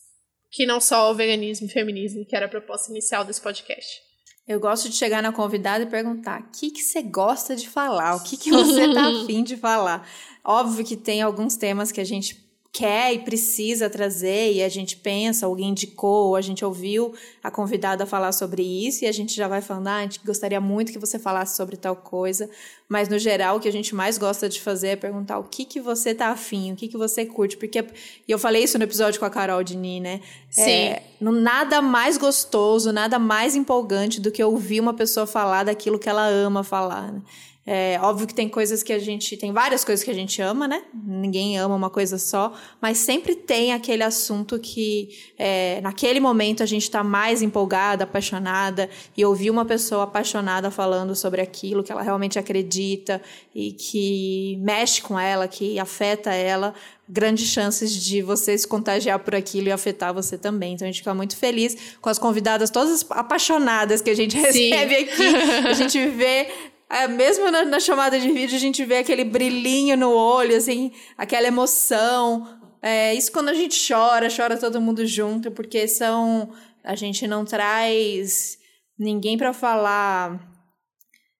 que não só o veganismo e feminismo, que era a proposta inicial desse podcast. Eu gosto de chegar na convidada e perguntar: o que, que você gosta de falar? O que, que você tá afim de falar? Óbvio que tem alguns temas que a gente quer e precisa trazer e a gente pensa, alguém indicou, a gente ouviu a convidada falar sobre isso e a gente já vai falando, ah, a gente gostaria muito que você falasse sobre tal coisa, mas no geral o que a gente mais gosta de fazer é perguntar o que que você tá afim, o que que você curte, porque e eu falei isso no episódio com a Carol Dini, né? Sim. É, nada mais gostoso, nada mais empolgante do que ouvir uma pessoa falar daquilo que ela ama falar, né? É, óbvio que tem coisas que a gente. Tem várias coisas que a gente ama, né? Ninguém ama uma coisa só, mas sempre tem aquele assunto que é, naquele momento a gente está mais empolgada, apaixonada, e ouvir uma pessoa apaixonada falando sobre aquilo que ela realmente acredita e que mexe com ela, que afeta ela, grandes chances de você se contagiar por aquilo e afetar você também. Então a gente fica muito feliz com as convidadas todas apaixonadas que a gente recebe Sim. aqui. A gente vê é, mesmo na, na, chamada de vídeo, a gente vê aquele brilhinho no olho, assim, aquela emoção. É, isso quando a gente chora, chora todo mundo junto, porque são. A gente não traz ninguém para falar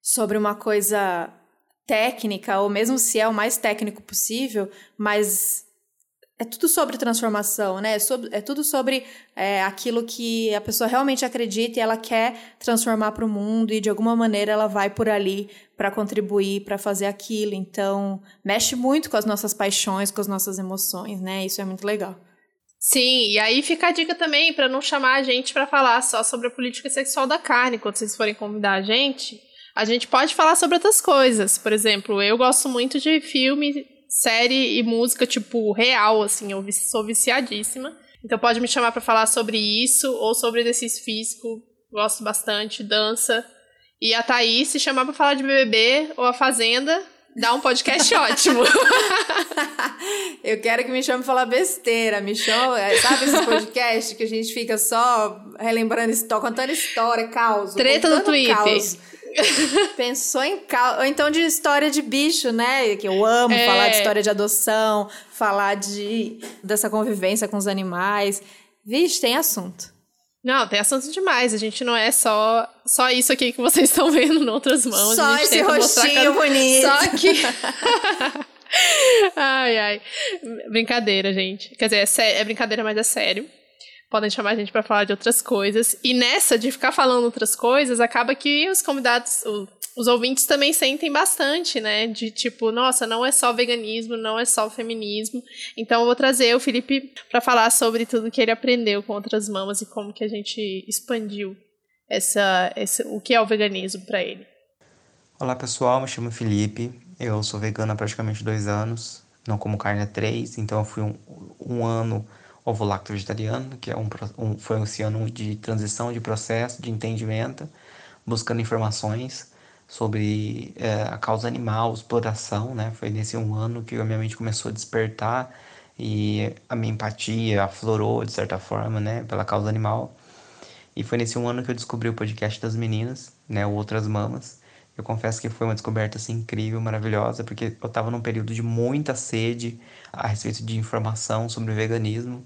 sobre uma coisa técnica, ou mesmo se é o mais técnico possível, mas é tudo sobre transformação, né? É, sobre, é tudo sobre é, aquilo que a pessoa realmente acredita e ela quer transformar para o mundo e de alguma maneira ela vai por ali para contribuir, para fazer aquilo. Então, mexe muito com as nossas paixões, com as nossas emoções, né? Isso é muito legal. Sim, e aí fica a dica também para não chamar a gente para falar só sobre a política sexual da carne quando vocês forem convidar a gente. A gente pode falar sobre outras coisas. Por exemplo, eu gosto muito de filme série e música, tipo, real, assim. Eu sou viciadíssima. Então pode me chamar para falar sobre isso ou sobre exercício físico. Gosto bastante, dança. E a Thaís, se chamar pra falar de BBB ou a Fazenda, dá um podcast ótimo. Eu quero que me chame pra falar besteira. Me chama, é, sabe esse podcast que a gente fica só relembrando história, contando história, caos. Treta no Twitter. Caos. Pensou em cal... ou então de história de bicho, né? Que eu amo é. falar de história de adoção, falar de dessa convivência com os animais. Vixe, tem assunto. Não, tem assunto demais. A gente não é só só isso aqui que vocês estão vendo em outras mãos. Só esse rostinho bonito. Só que ai, ai. Brincadeira, gente. Quer dizer, é, sé... é brincadeira, mas é sério podem chamar a gente para falar de outras coisas. E nessa de ficar falando outras coisas, acaba que os convidados, os ouvintes também sentem bastante, né? De tipo, nossa, não é só veganismo, não é só feminismo. Então eu vou trazer o Felipe para falar sobre tudo que ele aprendeu com outras mamas e como que a gente expandiu essa, essa o que é o veganismo para ele. Olá pessoal, me chamo Felipe. Eu sou vegano há praticamente dois anos. Não como carne há três, então eu fui um, um ano ovo lacto vegetariano, que é um, um, foi esse ano de transição, de processo, de entendimento, buscando informações sobre é, a causa animal, exploração, né? Foi nesse um ano que a minha mente começou a despertar e a minha empatia aflorou de certa forma, né, pela causa animal. E foi nesse um ano que eu descobri o podcast das meninas, né, Outras Mamas. Eu confesso que foi uma descoberta assim incrível, maravilhosa, porque eu estava num período de muita sede a respeito de informação sobre veganismo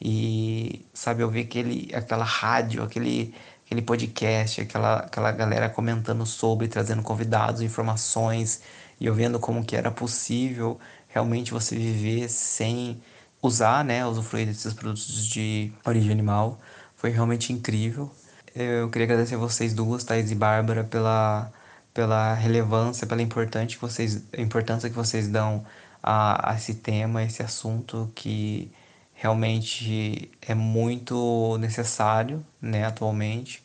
e sabe eu vi aquele aquela rádio, aquele aquele podcast, aquela aquela galera comentando sobre, trazendo convidados, informações e eu vendo como que era possível realmente você viver sem usar, né, usufruir desses produtos de origem animal. Foi realmente incrível. Eu queria agradecer a vocês duas, Thais e Bárbara, pela, pela relevância, pela importante que vocês, importância que vocês dão a, a esse tema, a esse assunto que realmente é muito necessário, né, atualmente,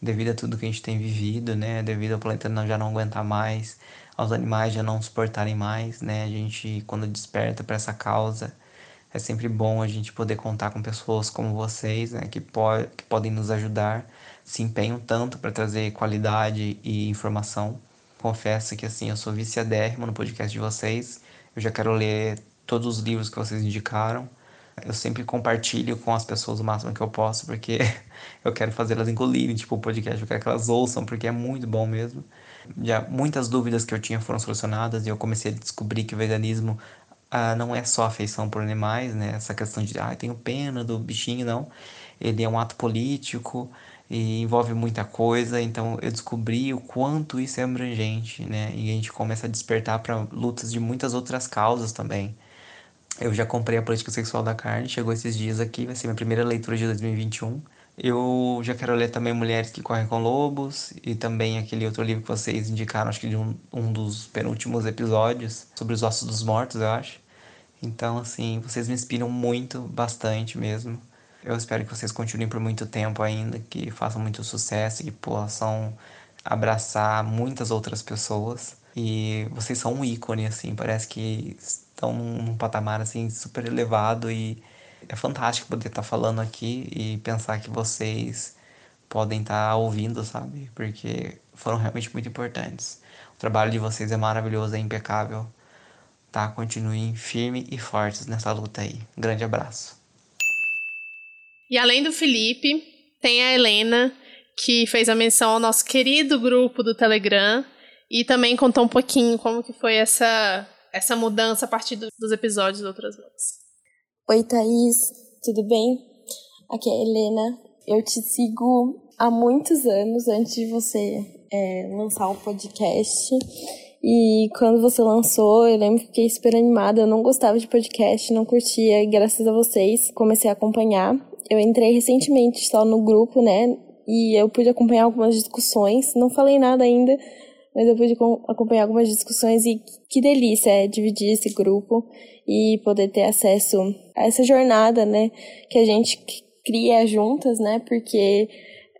devido a tudo que a gente tem vivido, né, devido ao planeta não, já não aguentar mais, aos animais já não suportarem mais, né? A gente, quando desperta para essa causa, é sempre bom a gente poder contar com pessoas como vocês, né? Que, po que podem nos ajudar, se empenham tanto para trazer qualidade e informação. Confesso que, assim, eu sou viciadérrimo no podcast de vocês. Eu já quero ler todos os livros que vocês indicaram. Eu sempre compartilho com as pessoas o máximo que eu posso, porque eu quero fazer elas engolirem, tipo, o podcast. Eu quero que elas ouçam, porque é muito bom mesmo já muitas dúvidas que eu tinha foram solucionadas e eu comecei a descobrir que o veganismo ah, não é só afeição por animais, né? Essa questão de, ah, tenho pena do bichinho, não. Ele é um ato político e envolve muita coisa, então eu descobri o quanto isso é abrangente, né? E a gente começa a despertar para lutas de muitas outras causas também. Eu já comprei a Política Sexual da Carne, chegou esses dias aqui, vai ser minha primeira leitura de 2021. Eu já quero ler também Mulheres que Correm com Lobos e também aquele outro livro que vocês indicaram, acho que de um, um dos penúltimos episódios, sobre os ossos dos mortos, eu acho. Então, assim, vocês me inspiram muito, bastante mesmo. Eu espero que vocês continuem por muito tempo ainda, que façam muito sucesso, que possam abraçar muitas outras pessoas. E vocês são um ícone, assim, parece que estão num, patamar, assim, super elevado e é fantástico poder estar tá falando aqui e pensar que vocês podem estar tá ouvindo, sabe? Porque foram realmente muito importantes. O trabalho de vocês é maravilhoso, é impecável. Tá? Continuem firmes e fortes nessa luta aí. Grande abraço. E além do Felipe, tem a Helena, que fez a menção ao nosso querido grupo do Telegram e também contou um pouquinho como que foi essa, essa mudança a partir do, dos episódios de Outras Mãos. Oi, Thaís, tudo bem? Aqui é a Helena. Eu te sigo há muitos anos antes de você é, lançar o um podcast. E quando você lançou, eu lembro que fiquei super animada. Eu não gostava de podcast, não curtia, e graças a vocês comecei a acompanhar. Eu entrei recentemente só no grupo, né? E eu pude acompanhar algumas discussões. Não falei nada ainda, mas eu pude acompanhar algumas discussões e que delícia é dividir esse grupo e poder ter acesso a essa jornada, né, que a gente cria juntas, né, porque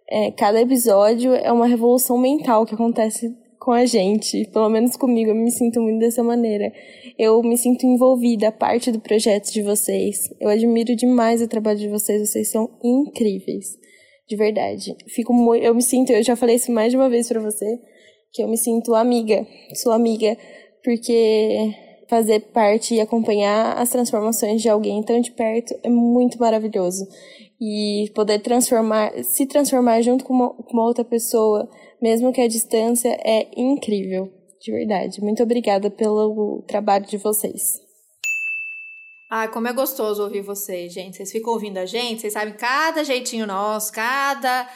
é, cada episódio é uma revolução mental que acontece com a gente, pelo menos comigo, eu me sinto muito dessa maneira. Eu me sinto envolvida, parte do projeto de vocês. Eu admiro demais o trabalho de vocês, vocês são incríveis. De verdade. Fico muito, eu me sinto, eu já falei isso mais de uma vez para você, que eu me sinto amiga, sua amiga, porque fazer parte e acompanhar as transformações de alguém tão de perto é muito maravilhoso. E poder transformar, se transformar junto com uma, com uma outra pessoa, mesmo que a distância, é incrível. De verdade. Muito obrigada pelo trabalho de vocês. Ah, como é gostoso ouvir vocês, gente. Vocês ficam ouvindo a gente, vocês sabem cada jeitinho nosso, cada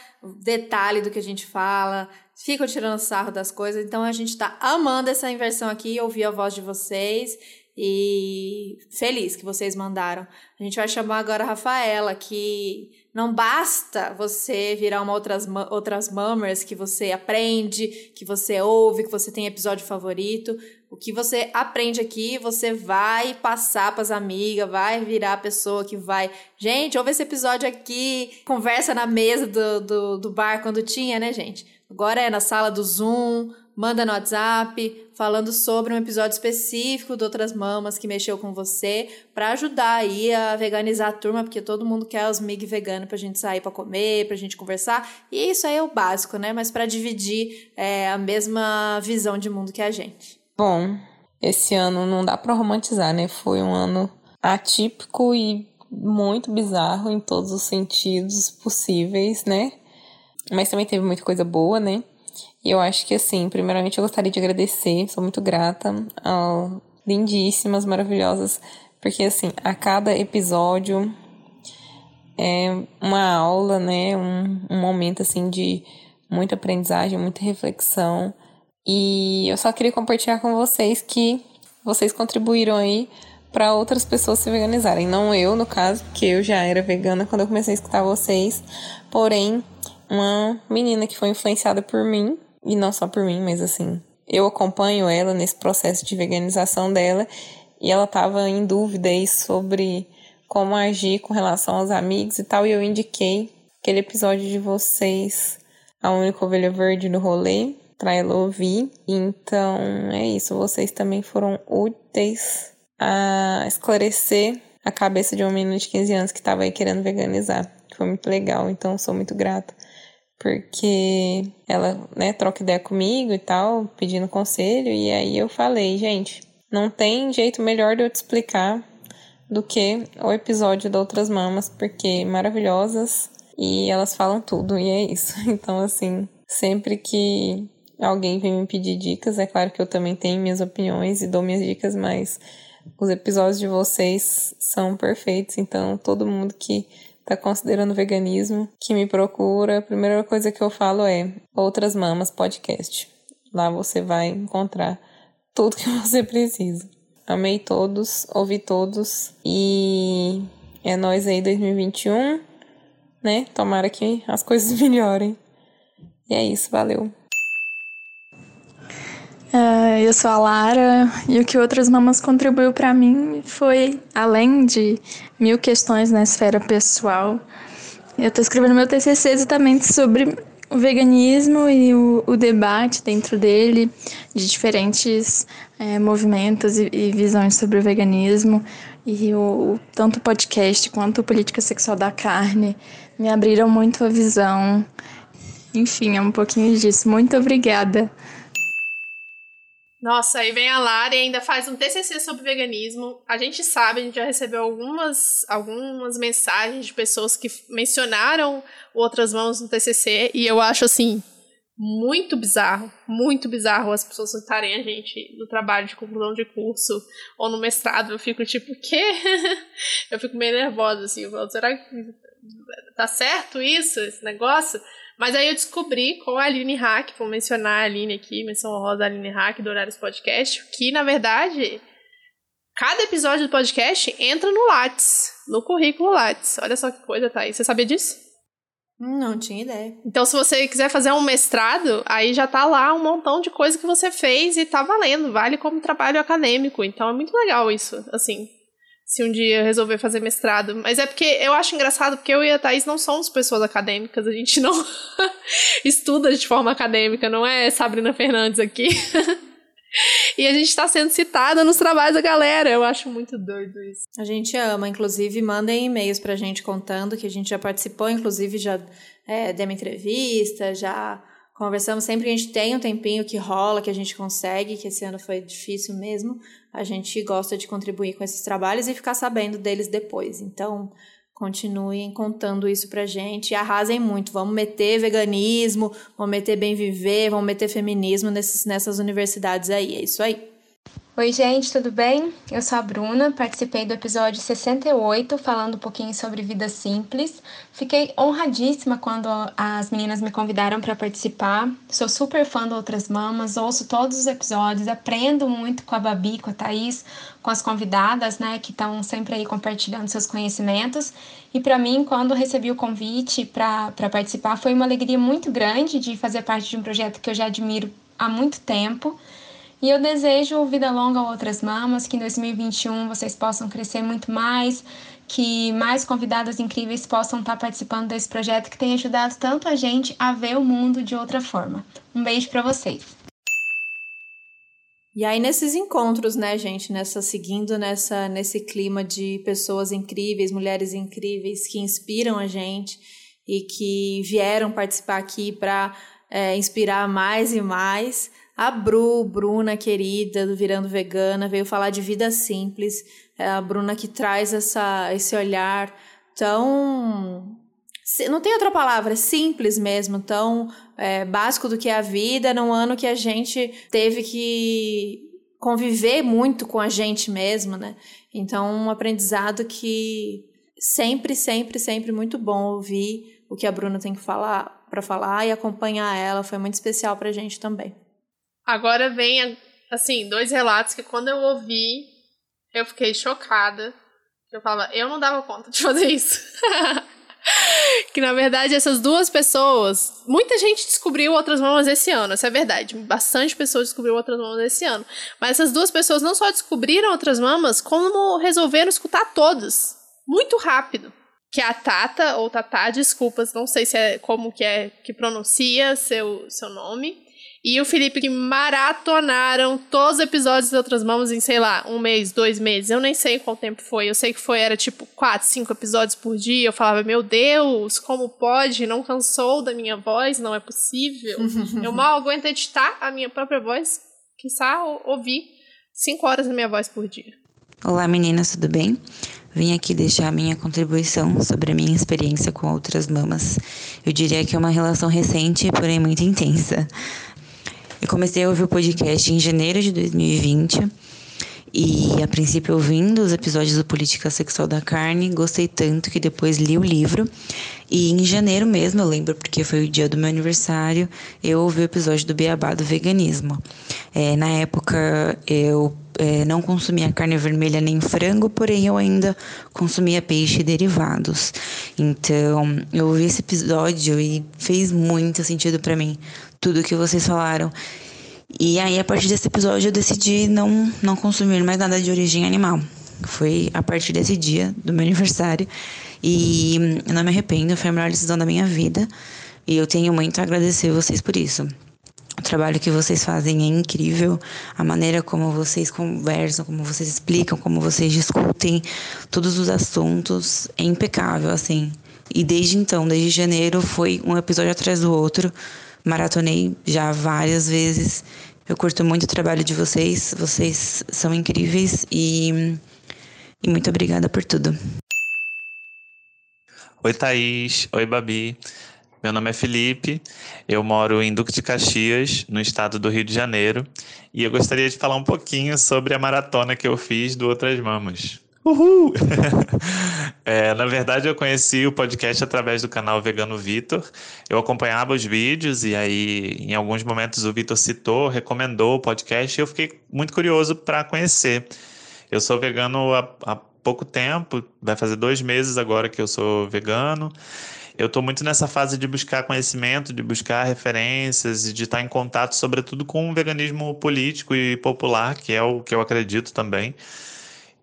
detalhe do que a gente fala, ficam tirando sarro das coisas. Então a gente tá amando essa inversão aqui, ouvir a voz de vocês e feliz que vocês mandaram. A gente vai chamar agora a Rafaela, que não basta você virar uma outras, outras mammers que você aprende, que você ouve, que você tem episódio favorito. O que você aprende aqui, você vai passar para as amigas, vai virar a pessoa que vai. Gente, ouve esse episódio aqui, conversa na mesa do, do, do bar quando tinha, né, gente? Agora é na sala do Zoom, manda no WhatsApp, falando sobre um episódio específico de Outras Mamas que mexeu com você, para ajudar aí a veganizar a turma, porque todo mundo quer os mig veganos pra gente sair para comer, pra gente conversar, e isso aí é o básico, né? Mas para dividir é, a mesma visão de mundo que a gente. Bom, esse ano não dá para romantizar, né? Foi um ano atípico e muito bizarro em todos os sentidos possíveis, né? Mas também teve muita coisa boa, né? E eu acho que, assim, primeiramente eu gostaria de agradecer, sou muito grata ao lindíssimas, maravilhosas, porque, assim, a cada episódio é uma aula, né? Um, um momento, assim, de muita aprendizagem, muita reflexão. E eu só queria compartilhar com vocês que vocês contribuíram aí para outras pessoas se veganizarem. Não eu, no caso, porque eu já era vegana quando eu comecei a escutar vocês. Porém, uma menina que foi influenciada por mim, e não só por mim, mas assim, eu acompanho ela nesse processo de veganização dela, e ela estava em dúvida aí sobre como agir com relação aos amigos e tal, e eu indiquei aquele episódio de vocês, a única ovelha verde no rolê, para ela ouvir. Então é isso, vocês também foram úteis a esclarecer a cabeça de uma menina de 15 anos que estava aí querendo veganizar. Foi muito legal, então sou muito grata. Porque ela, né, troca ideia comigo e tal, pedindo conselho, e aí eu falei, gente, não tem jeito melhor de eu te explicar do que o episódio da Outras Mamas, porque maravilhosas e elas falam tudo, e é isso. Então, assim, sempre que alguém vem me pedir dicas, é claro que eu também tenho minhas opiniões e dou minhas dicas, mas os episódios de vocês são perfeitos, então todo mundo que está considerando veganismo, que me procura, a primeira coisa que eu falo é Outras Mamas Podcast. Lá você vai encontrar tudo que você precisa. Amei todos, ouvi todos e é nós aí 2021, né? Tomara que as coisas melhorem. E é isso, valeu. Uh, eu sou a Lara e o que outras mamas contribuiu para mim foi, além de mil questões na esfera pessoal, eu estou escrevendo meu TCC exatamente sobre o veganismo e o, o debate dentro dele, de diferentes é, movimentos e, e, visões sobre o veganismo. E o, tanto o podcast quanto o Política Sexual da Carne me abriram muito a visão. Enfim, é um pouquinho disso. Muito obrigada. Nossa, aí vem a Lara e ainda faz um TCC sobre veganismo. A gente sabe, a gente já recebeu algumas, algumas mensagens de pessoas que mencionaram outras mãos no TCC e eu acho assim muito bizarro, muito bizarro as pessoas citarem a gente no trabalho de conclusão de curso ou no mestrado. Eu fico tipo, quê? eu fico meio nervosa assim, eu falo, será que tá certo isso, esse negócio? Mas aí eu descobri com a Aline Hack, vou mencionar a Aline aqui, menção honrosa Aline Hack do Horários Podcast, que na verdade cada episódio do podcast entra no Lattes, no currículo Lattes. Olha só que coisa, tá aí. Você sabia disso? Não tinha ideia. Então, se você quiser fazer um mestrado, aí já tá lá um montão de coisa que você fez e tá valendo, vale como trabalho acadêmico. Então é muito legal isso, assim se um dia resolver fazer mestrado. Mas é porque eu acho engraçado, porque eu e a Thaís não somos pessoas acadêmicas, a gente não estuda de forma acadêmica, não é Sabrina Fernandes aqui. e a gente está sendo citada nos trabalhos da galera. Eu acho muito doido isso. A gente ama, inclusive, mandem e-mails pra gente contando que a gente já participou, inclusive já é, uma entrevista, já Conversamos sempre que a gente tem um tempinho que rola, que a gente consegue, que esse ano foi difícil mesmo. A gente gosta de contribuir com esses trabalhos e ficar sabendo deles depois. Então, continuem contando isso pra gente e arrasem muito. Vamos meter veganismo, vamos meter bem viver, vamos meter feminismo nesses, nessas universidades aí. É isso aí. Oi, gente, tudo bem? Eu sou a Bruna, participei do episódio 68, falando um pouquinho sobre vida simples. Fiquei honradíssima quando as meninas me convidaram para participar. Sou super fã de Outras Mamas, ouço todos os episódios, aprendo muito com a Babi, com a Thaís, com as convidadas, né, que estão sempre aí compartilhando seus conhecimentos. E para mim, quando recebi o convite para participar, foi uma alegria muito grande de fazer parte de um projeto que eu já admiro há muito tempo E eu desejo vida longa a outras mamas, que em 2021 vocês possam crescer muito mais, que mais convidadas incríveis possam estar participando desse projeto que tem ajudado tanto a gente a ver o mundo de outra forma. Um beijo para vocês. E aí nesses encontros, né, gente, nessa seguindo nessa nesse clima de pessoas incríveis, mulheres incríveis que inspiram a gente e que vieram participar aqui para é, inspirar mais e mais. A Bru, Bruna querida do Virando Vegana, veio falar de vida simples. É a Bruna que traz essa, esse olhar tão não tem outra palavra, simples mesmo, tão é, básico do que é a vida, num ano que a gente teve que conviver muito com a gente mesmo, né? Então, um aprendizado que sempre, sempre, sempre muito bom ouvir o que a Bruna tem que falar para falar e acompanhar ela, foi muito especial pra gente também. Agora vem assim, dois relatos que quando eu ouvi, eu fiquei chocada. Eu falava, eu não dava conta de fazer isso. que na verdade essas duas pessoas, muita gente descobriu outras mamas esse ano, isso é verdade. Bastante pessoas descobriram outras mamas esse ano. Mas essas duas pessoas não só descobriram outras mamas, como resolveram escutar todas. Muito rápido. Que é a Tata, ou Tatá, desculpas, não sei se é como que é que pronuncia seu, seu nome e o Felipe que maratonaram todos os episódios de Outras Mãos em, sei lá, um mês, dois meses. Eu nem sei qual tempo foi. Eu sei que foi, era tipo quatro, cinco episódios por dia. Eu falava, meu Deus, como pode? Não cansou da minha voz? Não é possível. eu mal aguento editar a minha própria voz. Quizá ouvir cinco horas da minha voz por dia. Olá meninas, tudo bem? Vim aqui deixar a minha contribuição sobre a minha experiência com outras mamas. Eu diria que é uma relação recente, porém muito intensa. Eu comecei a ouvir o podcast em janeiro de 2020 e a princípio ouvindo os episódios do Política Sexual da Carne, gostei tanto que depois li o livro. E em janeiro mesmo, eu lembro porque foi o dia do meu aniversário, eu ouvi o episódio do Beabá do veganismo. É, na época eu é, não consumia carne vermelha nem frango, porém eu ainda consumia peixe e derivados. Então eu ouvi esse episódio e fez muito sentido para mim tudo que vocês falaram. E aí, a partir desse episódio, eu decidi não, não consumir mais nada de origem animal. Foi a partir desse dia, do meu aniversário. E eu não me arrependo, foi a melhor decisão da minha vida. E eu tenho muito a agradecer vocês por isso. O trabalho que vocês fazem é incrível, a maneira como vocês conversam, como vocês explicam, como vocês discutem todos os assuntos é impecável, assim. E desde então, desde janeiro, foi um episódio atrás do outro maratonei já várias vezes. Eu curto muito o trabalho de vocês, vocês são incríveis e, e muito obrigada por tudo. Oi, Thaís. Oi, Babi. Meu nome é Felipe, eu moro em Duque de Caxias, no estado do Rio de Janeiro, e eu gostaria de falar um pouquinho sobre a maratona que eu fiz do Outras Mamas. Uhul! é, na verdade, eu conheci o podcast através do canal Vegano Vitor. Eu acompanhava os vídeos e aí, em alguns momentos, o Vitor citou, recomendou o podcast e eu fiquei muito curioso para conhecer. Eu sou vegano há, há pouco tempo, vai fazer dois meses agora que eu sou vegano. Eu estou muito nessa fase de buscar conhecimento, de buscar referências e de estar em contato, sobretudo, com o veganismo político e popular, que é o que eu acredito também.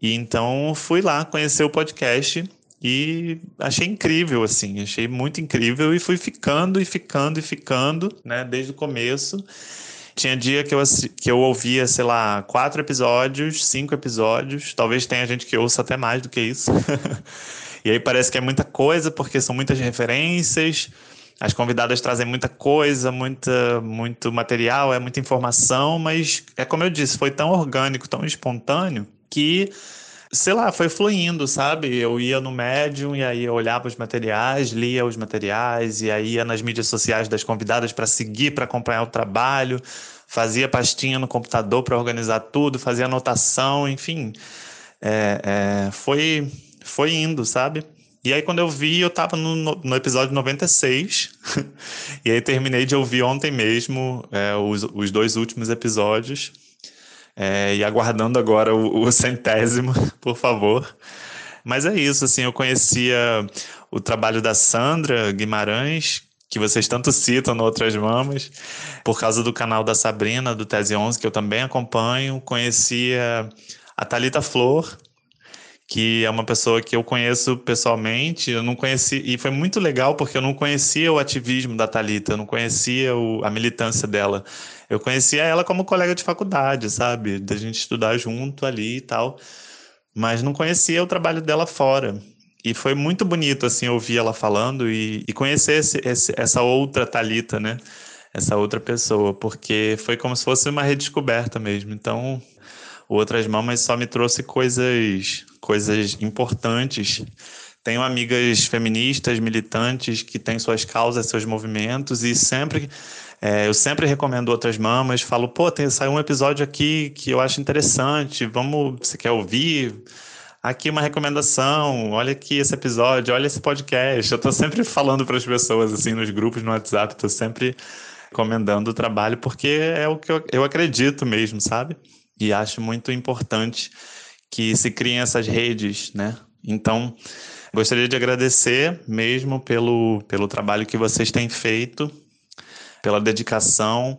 E então fui lá conhecer o podcast e achei incrível, assim, achei muito incrível e fui ficando e ficando e ficando, né, desde o começo. Tinha dia que eu, que eu ouvia, sei lá, quatro episódios, cinco episódios, talvez tenha gente que ouça até mais do que isso. e aí parece que é muita coisa, porque são muitas referências, as convidadas trazem muita coisa, muita, muito material, é muita informação, mas é como eu disse, foi tão orgânico, tão espontâneo que, sei lá, foi fluindo, sabe? Eu ia no Medium e aí eu olhava os materiais, lia os materiais e aí ia nas mídias sociais das convidadas para seguir, para acompanhar o trabalho, fazia pastinha no computador para organizar tudo, fazia anotação, enfim. É, é, foi, foi indo, sabe? E aí, quando eu vi, eu tava no, no episódio 96. e aí, terminei de ouvir ontem mesmo é, os, os dois últimos episódios. É, e aguardando agora o, o centésimo, por favor. Mas é isso, assim, eu conhecia o trabalho da Sandra Guimarães, que vocês tanto citam no Outras Mamas, por causa do canal da Sabrina, do Tese 11, que eu também acompanho. Conhecia a Talita Flor, que é uma pessoa que eu conheço pessoalmente, eu não conheci, e foi muito legal porque eu não conhecia o ativismo da Talita, eu não conhecia o, a militância dela. Eu conhecia ela como colega de faculdade, sabe? Da gente estudar junto ali e tal, mas não conhecia o trabalho dela fora. E foi muito bonito, assim, ouvir ela falando e, e conhecer esse, esse, essa outra Talita, né? Essa outra pessoa, porque foi como se fosse uma redescoberta mesmo. Então, Outras Mamas só me trouxe coisas, coisas importantes. Tenho amigas feministas, militantes, que têm suas causas, seus movimentos, e sempre é, eu sempre recomendo outras mamas, falo, pô, tem, saiu um episódio aqui que eu acho interessante, vamos, você quer ouvir? aqui uma recomendação, olha aqui esse episódio, olha esse podcast. Eu estou sempre falando para as pessoas, assim, nos grupos, no WhatsApp, estou sempre recomendando o trabalho, porque é o que eu, eu acredito mesmo, sabe? E acho muito importante que se criem essas redes, né? Então, gostaria de agradecer mesmo pelo, pelo trabalho que vocês têm feito, pela dedicação,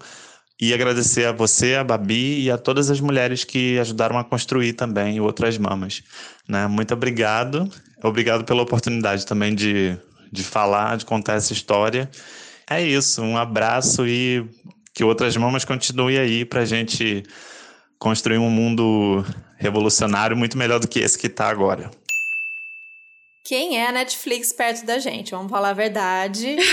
e agradecer a você, a Babi e a todas as mulheres que ajudaram a construir também Outras Mamas. Né? Muito obrigado. Obrigado pela oportunidade também de, de falar, de contar essa história. É isso, um abraço e que Outras Mamas continue aí para a gente construir um mundo revolucionário muito melhor do que esse que está agora. Quem é a Netflix perto da gente? Vamos falar a verdade.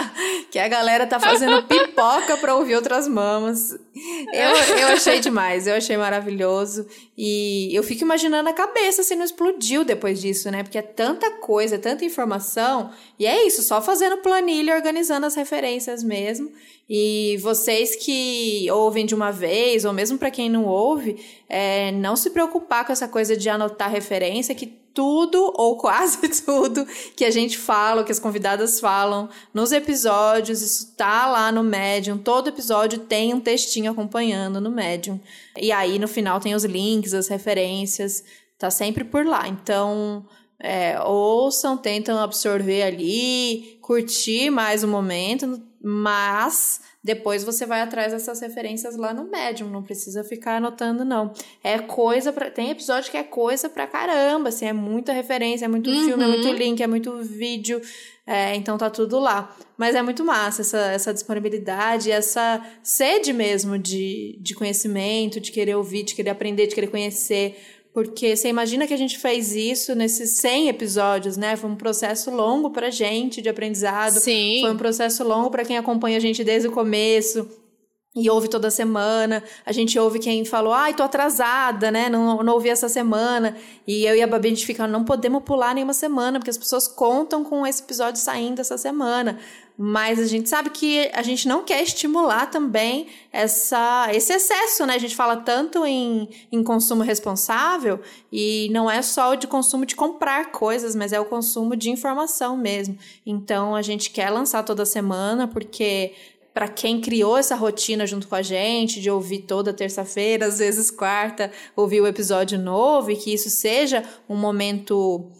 que a galera tá fazendo pipoca pra ouvir outras mamas. Eu, eu achei demais, eu achei maravilhoso. E eu fico imaginando a cabeça se não explodiu depois disso, né? Porque é tanta coisa, é tanta informação. E é isso, só fazendo planilha, organizando as referências mesmo. E vocês que ouvem de uma vez, ou mesmo para quem não ouve, é, não se preocupar com essa coisa de anotar referência, que tudo ou quase tudo que a gente fala, que as convidadas falam nos episódios, isso tá lá no Medium. Todo episódio tem um textinho acompanhando no Medium. E aí no final tem os links, as referências, tá sempre por lá. Então, é, ouçam, tentam absorver ali, curtir mais o momento, mas depois você vai atrás dessas referências lá no Medium, não precisa ficar anotando, não. É coisa pra. Tem episódio que é coisa pra caramba, assim, é muita referência, é muito uhum. filme, é muito link, é muito vídeo. É, então tá tudo lá. Mas é muito massa essa, essa disponibilidade, essa sede mesmo de, de conhecimento, de querer ouvir, de querer aprender, de querer conhecer. Porque você imagina que a gente fez isso nesses 100 episódios, né? Foi um processo longo pra gente de aprendizado. Sim. Foi um processo longo para quem acompanha a gente desde o começo. E ouve toda semana. A gente ouve quem falou, ai, tô atrasada, né? Não, não ouvi essa semana. E eu e a Babi, a gente fica, não podemos pular nenhuma semana, porque as pessoas contam com esse episódio saindo essa semana. Mas a gente sabe que a gente não quer estimular também essa, esse excesso, né? A gente fala tanto em, em consumo responsável e não é só o de consumo de comprar coisas, mas é o consumo de informação mesmo. Então a gente quer lançar toda semana porque para quem criou essa rotina junto com a gente, de ouvir toda terça-feira, às vezes quarta, ouvir o episódio novo, e que isso seja um momento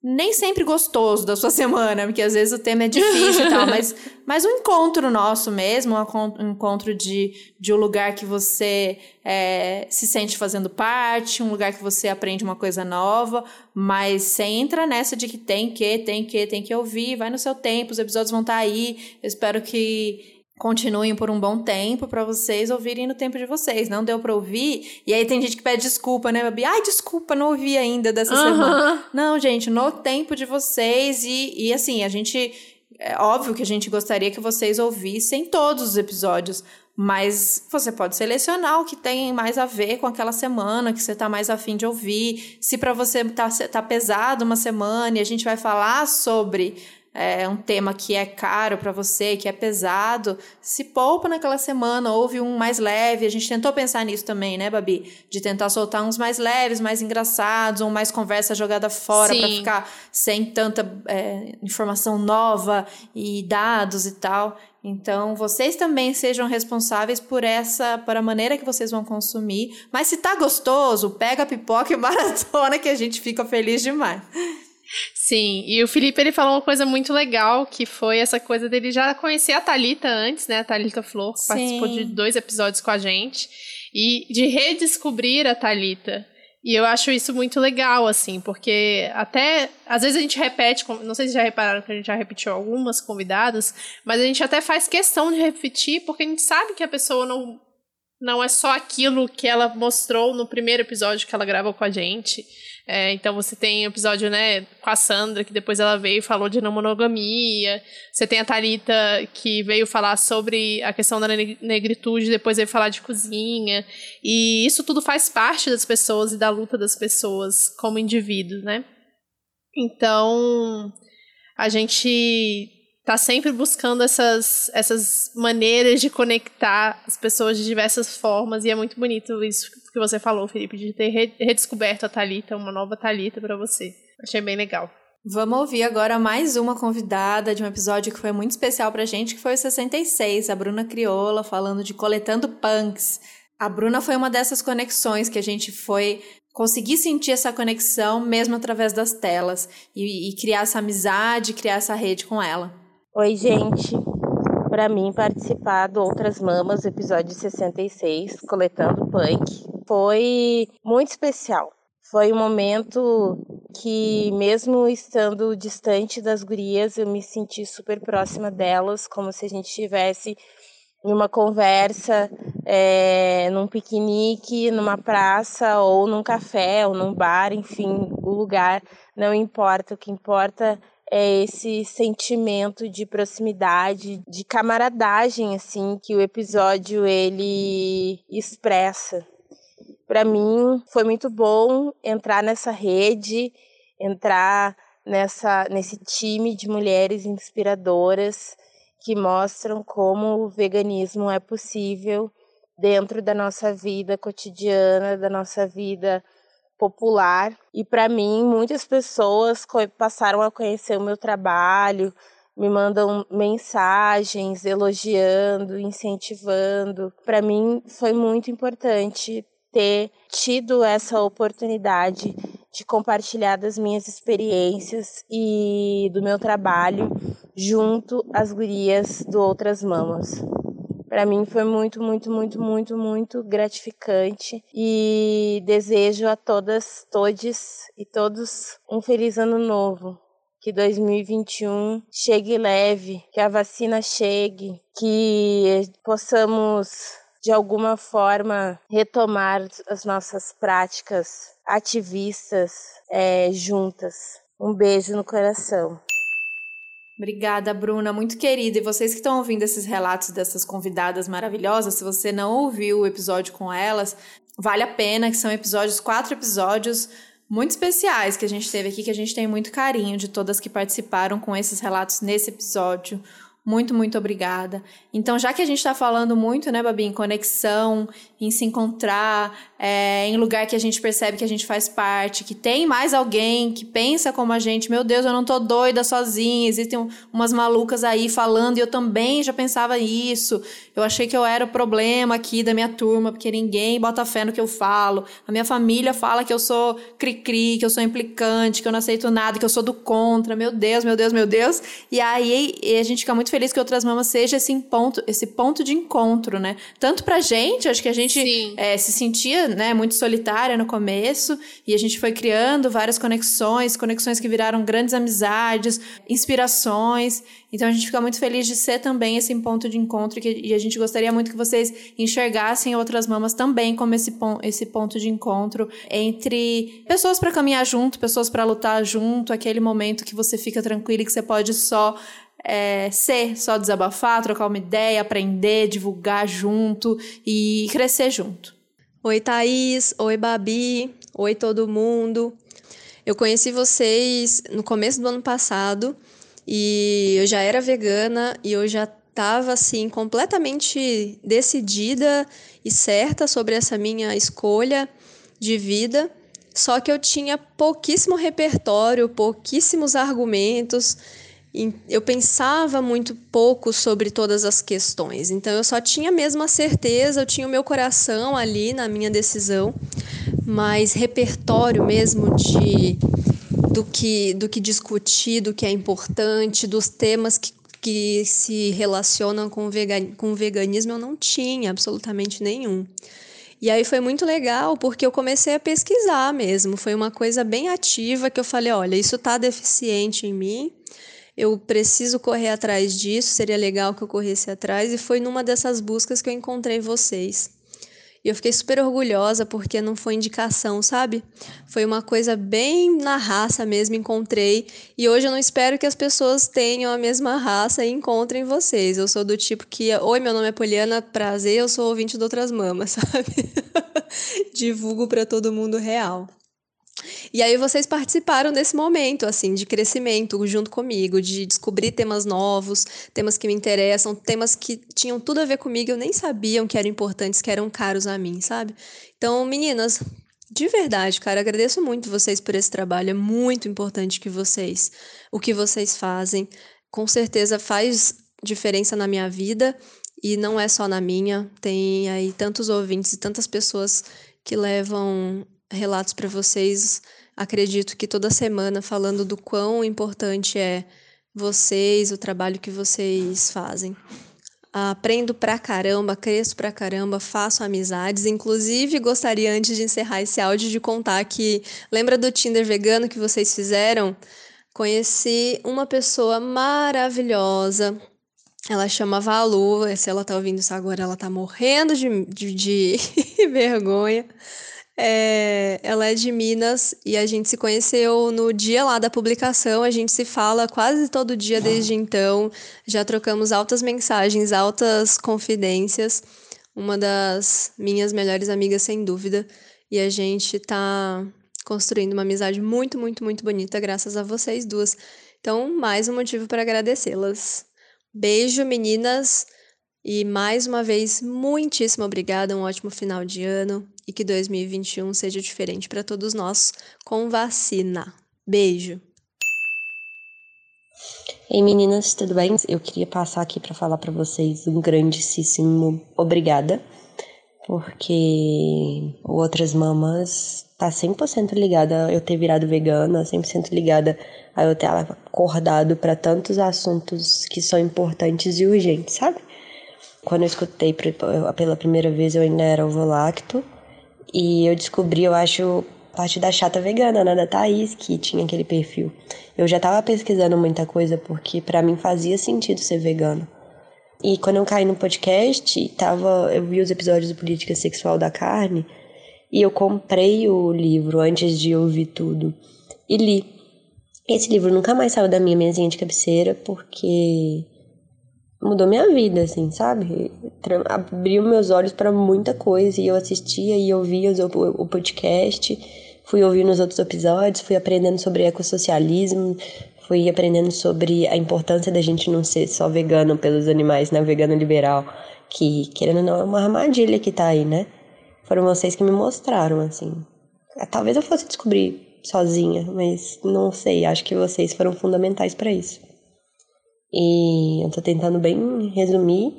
nem sempre gostoso da sua semana, porque às vezes o tema é difícil e tal, mas, mas um encontro nosso mesmo, um encontro de, de um lugar que você é, se sente fazendo parte, um lugar que você aprende uma coisa nova, mas sem entrar nessa de que tem que, tem que, tem que ouvir, vai no seu tempo, os episódios vão estar tá aí, eu espero que continuem por um bom tempo para vocês ouvirem no tempo de vocês. Não deu para ouvir. E aí tem gente que pede desculpa, né, Babi? Ai, desculpa, não ouvi ainda dessa uhum. semana. Não, gente, no tempo de vocês. E, e assim, a gente. É óbvio que a gente gostaria que vocês ouvissem todos os episódios. Mas você pode selecionar o que tem mais a ver com aquela semana, que você tá mais afim de ouvir. Se para você tá, tá pesado uma semana e a gente vai falar sobre é um tema que é caro para você, que é pesado, se poupa naquela semana, ouve um mais leve. A gente tentou pensar nisso também, né, Babi? De tentar soltar uns mais leves, mais engraçados, ou mais conversa jogada fora para ficar sem tanta é, informação nova e dados e tal. Então, vocês também sejam responsáveis por essa, por a maneira que vocês vão consumir. Mas se tá gostoso, pega a pipoca e maratona que a gente fica feliz demais. Sim, e o Felipe ele falou uma coisa muito legal, que foi essa coisa dele já conhecer a Talita antes, né? A Talita Flor Sim. participou de dois episódios com a gente e de redescobrir a Talita. E eu acho isso muito legal, assim, porque até às vezes a gente repete, não sei se já repararam que a gente já repetiu algumas convidadas, mas a gente até faz questão de repetir porque a gente sabe que a pessoa não não é só aquilo que ela mostrou no primeiro episódio que ela gravou com a gente. É, então você tem o episódio, né, com a Sandra, que depois ela veio e falou de não monogamia. Você tem a Thalita, que veio falar sobre a questão da ne- negritude, depois veio falar de cozinha. E isso tudo faz parte das pessoas e da luta das pessoas como indivíduos, né? Então, a gente tá sempre buscando essas, essas maneiras de conectar as pessoas de diversas formas e é muito bonito isso que você falou, Felipe, de ter re- redescoberto a Talita, uma nova Talita para você. Achei bem legal. Vamos ouvir agora mais uma convidada de um episódio que foi muito especial pra gente, que foi o 66, a Bruna Crioula, falando de Coletando Punks. A Bruna foi uma dessas conexões que a gente foi conseguir sentir essa conexão mesmo através das telas e, e criar essa amizade, criar essa rede com ela. Oi, gente. Para mim, participar do Outras Mamas, episódio 66, Coletando Punk, foi muito especial. Foi um momento que, mesmo estando distante das gurias, eu me senti super próxima delas, como se a gente estivesse em uma conversa, é, num piquenique, numa praça, ou num café, ou num bar, enfim, o lugar não importa. O que importa é esse sentimento de proximidade, de camaradagem, assim, que o episódio ele expressa. Para mim foi muito bom entrar nessa rede, entrar nessa nesse time de mulheres inspiradoras que mostram como o veganismo é possível dentro da nossa vida cotidiana, da nossa vida popular. E para mim, muitas pessoas passaram a conhecer o meu trabalho, me mandam mensagens elogiando, incentivando. Para mim foi muito importante ter tido essa oportunidade de compartilhar das minhas experiências e do meu trabalho junto às gurias do Outras Mamas. Para mim foi muito, muito, muito, muito, muito gratificante e desejo a todas, todes e todos um feliz ano novo. Que 2021 chegue leve, que a vacina chegue, que possamos de alguma forma retomar as nossas práticas ativistas é, juntas. Um beijo no coração. Obrigada, Bruna, muito querida. E vocês que estão ouvindo esses relatos dessas convidadas maravilhosas, se você não ouviu o episódio com elas, vale a pena, que são episódios, quatro episódios muito especiais que a gente teve aqui, que a gente tem muito carinho de todas que participaram com esses relatos nesse episódio. Muito, muito obrigada. Então, já que a gente está falando muito, né, Babi, em conexão, em se encontrar, é, em lugar que a gente percebe que a gente faz parte, que tem mais alguém que pensa como a gente, meu Deus, eu não tô doida sozinha, existem um- umas malucas aí falando e eu também já pensava isso. Eu achei que eu era o problema aqui da minha turma, porque ninguém bota fé no que eu falo. A minha família fala que eu sou cri-cri, que eu sou implicante, que eu não aceito nada, que eu sou do contra. Meu Deus, meu Deus, meu Deus. E aí e a gente fica muito feliz que Outras Mamas seja esse ponto, esse ponto de encontro, né? Tanto pra gente, acho que a gente é, se sentia né, muito solitária no começo, e a gente foi criando várias conexões, conexões que viraram grandes amizades, inspirações. Então a gente fica muito feliz de ser também esse ponto de encontro, que, e a gente gostaria muito que vocês enxergassem Outras Mamas também como esse, pon esse ponto de encontro entre pessoas para caminhar junto, pessoas para lutar junto, aquele momento que você fica tranquilo e que você pode só é, ser, só desabafar, trocar uma ideia, aprender, divulgar junto e crescer junto. Oi, Thaís. Oi, Babi. Oi, todo mundo. Eu conheci vocês no começo do ano passado e eu já era vegana e eu já estava assim completamente decidida e certa sobre essa minha escolha de vida. Só que eu tinha pouquíssimo repertório, pouquíssimos argumentos. Eu pensava muito pouco sobre todas as questões. Então eu só tinha mesmo a certeza, eu tinha o meu coração ali na minha decisão, mas repertório mesmo de do que, do que discutir, do que é importante, dos temas que, que se relacionam com, vegan, com veganismo, eu não tinha absolutamente nenhum. E aí foi muito legal porque eu comecei a pesquisar mesmo. Foi uma coisa bem ativa que eu falei: olha, isso está deficiente em mim, eu preciso correr atrás disso, seria legal que eu corresse atrás. E foi numa dessas buscas que eu encontrei vocês. E eu fiquei super orgulhosa porque não foi indicação, sabe? Foi uma coisa bem na raça mesmo, encontrei. E hoje eu não espero que as pessoas tenham a mesma raça e encontrem vocês. Eu sou do tipo que, oi, meu nome é Poliana, prazer, eu sou ouvinte de outras mamas, sabe? Divulgo para todo mundo real. E aí vocês participaram desse momento, assim, de crescimento junto comigo, de descobrir temas novos, temas que me interessam, temas que tinham tudo a ver comigo, eu nem sabiam que eram importantes, que eram caros a mim, sabe? Então, meninas, de verdade, cara, agradeço muito vocês por esse trabalho, é muito importante que vocês, o que vocês fazem, com certeza faz diferença na minha vida e não é só na minha, tem aí tantos ouvintes e tantas pessoas que levam relatos para vocês, acredito que toda semana, falando do quão importante é vocês, o trabalho que vocês fazem. Aprendo pra caramba, cresço pra caramba, faço amizades. Inclusive, gostaria, antes de encerrar esse áudio, de contar que. Lembra do Tinder vegano que vocês fizeram? Conheci uma pessoa maravilhosa. Ela chama Valu. Se ela tá ouvindo isso agora, ela tá morrendo de, de, de vergonha. É, ela é de Minas e a gente se conheceu no dia lá da publicação. A gente se fala quase todo dia desde então. Já trocamos altas mensagens, altas confidências. Uma das minhas melhores amigas, sem dúvida. E a gente tá construindo uma amizade muito, muito, muito bonita, graças a vocês duas. Então, mais um motivo para agradecê-las. Beijo, meninas. E mais uma vez, muitíssimo obrigada. Um ótimo final de ano e que 2021 seja diferente para todos nós com vacina. Beijo. Ei meninas, tudo bem? Eu queria passar aqui para falar para vocês um grandíssimo obrigada, porque Outras Mamas tá 100% ligada a eu ter virado vegana, 100% ligada a eu ter acordado para tantos assuntos que são importantes e urgentes, sabe? Quando eu escutei pela primeira vez eu ainda era ovo lacto, e eu descobri, eu acho, parte da chata vegana, né, da Thaís, que tinha aquele perfil. Eu já tava pesquisando muita coisa porque para mim fazia sentido ser vegano. E quando eu caí no podcast, tava, eu vi os episódios do Política Sexual da Carne e eu comprei o livro antes de ouvir tudo e li. Esse livro nunca mais saiu da minha mesinha de cabeceira porque mudou minha vida, assim, sabe? Abriu meus olhos para muita coisa e eu assistia e ouvia o, o podcast, fui ouvindo os outros episódios, fui aprendendo sobre ecossocialismo, fui aprendendo sobre a importância da gente não ser só vegano pelos animais, né? Vegano liberal, que, querendo ou não, é uma armadilha que tá aí, né? Foram vocês que me mostraram, assim. É, talvez eu fosse descobrir sozinha, mas não sei, acho que vocês foram fundamentais para isso. E eu tô tentando bem resumir,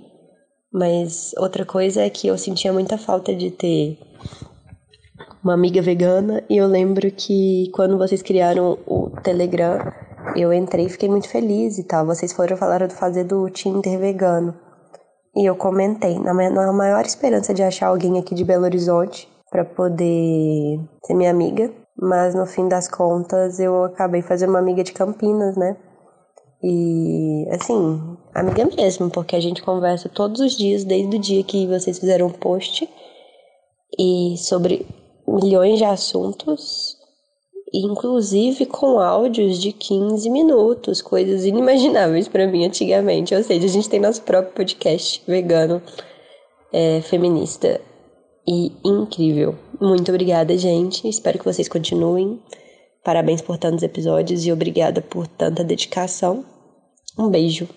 mas outra coisa é que eu sentia muita falta de ter uma amiga vegana e eu lembro que quando vocês criaram o Telegram, eu entrei e fiquei muito feliz e tal. Vocês foram falar de fazer do Tinder vegano. E eu comentei, na maior esperança de achar alguém aqui de Belo Horizonte para poder ser minha amiga, mas no fim das contas eu acabei fazendo uma amiga de Campinas, né? E, assim, amiga mesmo, porque a gente conversa todos os dias, desde o dia que vocês fizeram um post, e sobre milhões de assuntos, inclusive com áudios de 15 minutos, coisas inimagináveis para mim antigamente. Ou seja, a gente tem nosso próprio podcast vegano, é, feminista e incrível. Muito obrigada, gente. Espero que vocês continuem. Parabéns por tantos episódios e obrigada por tanta dedicação. Um beijo.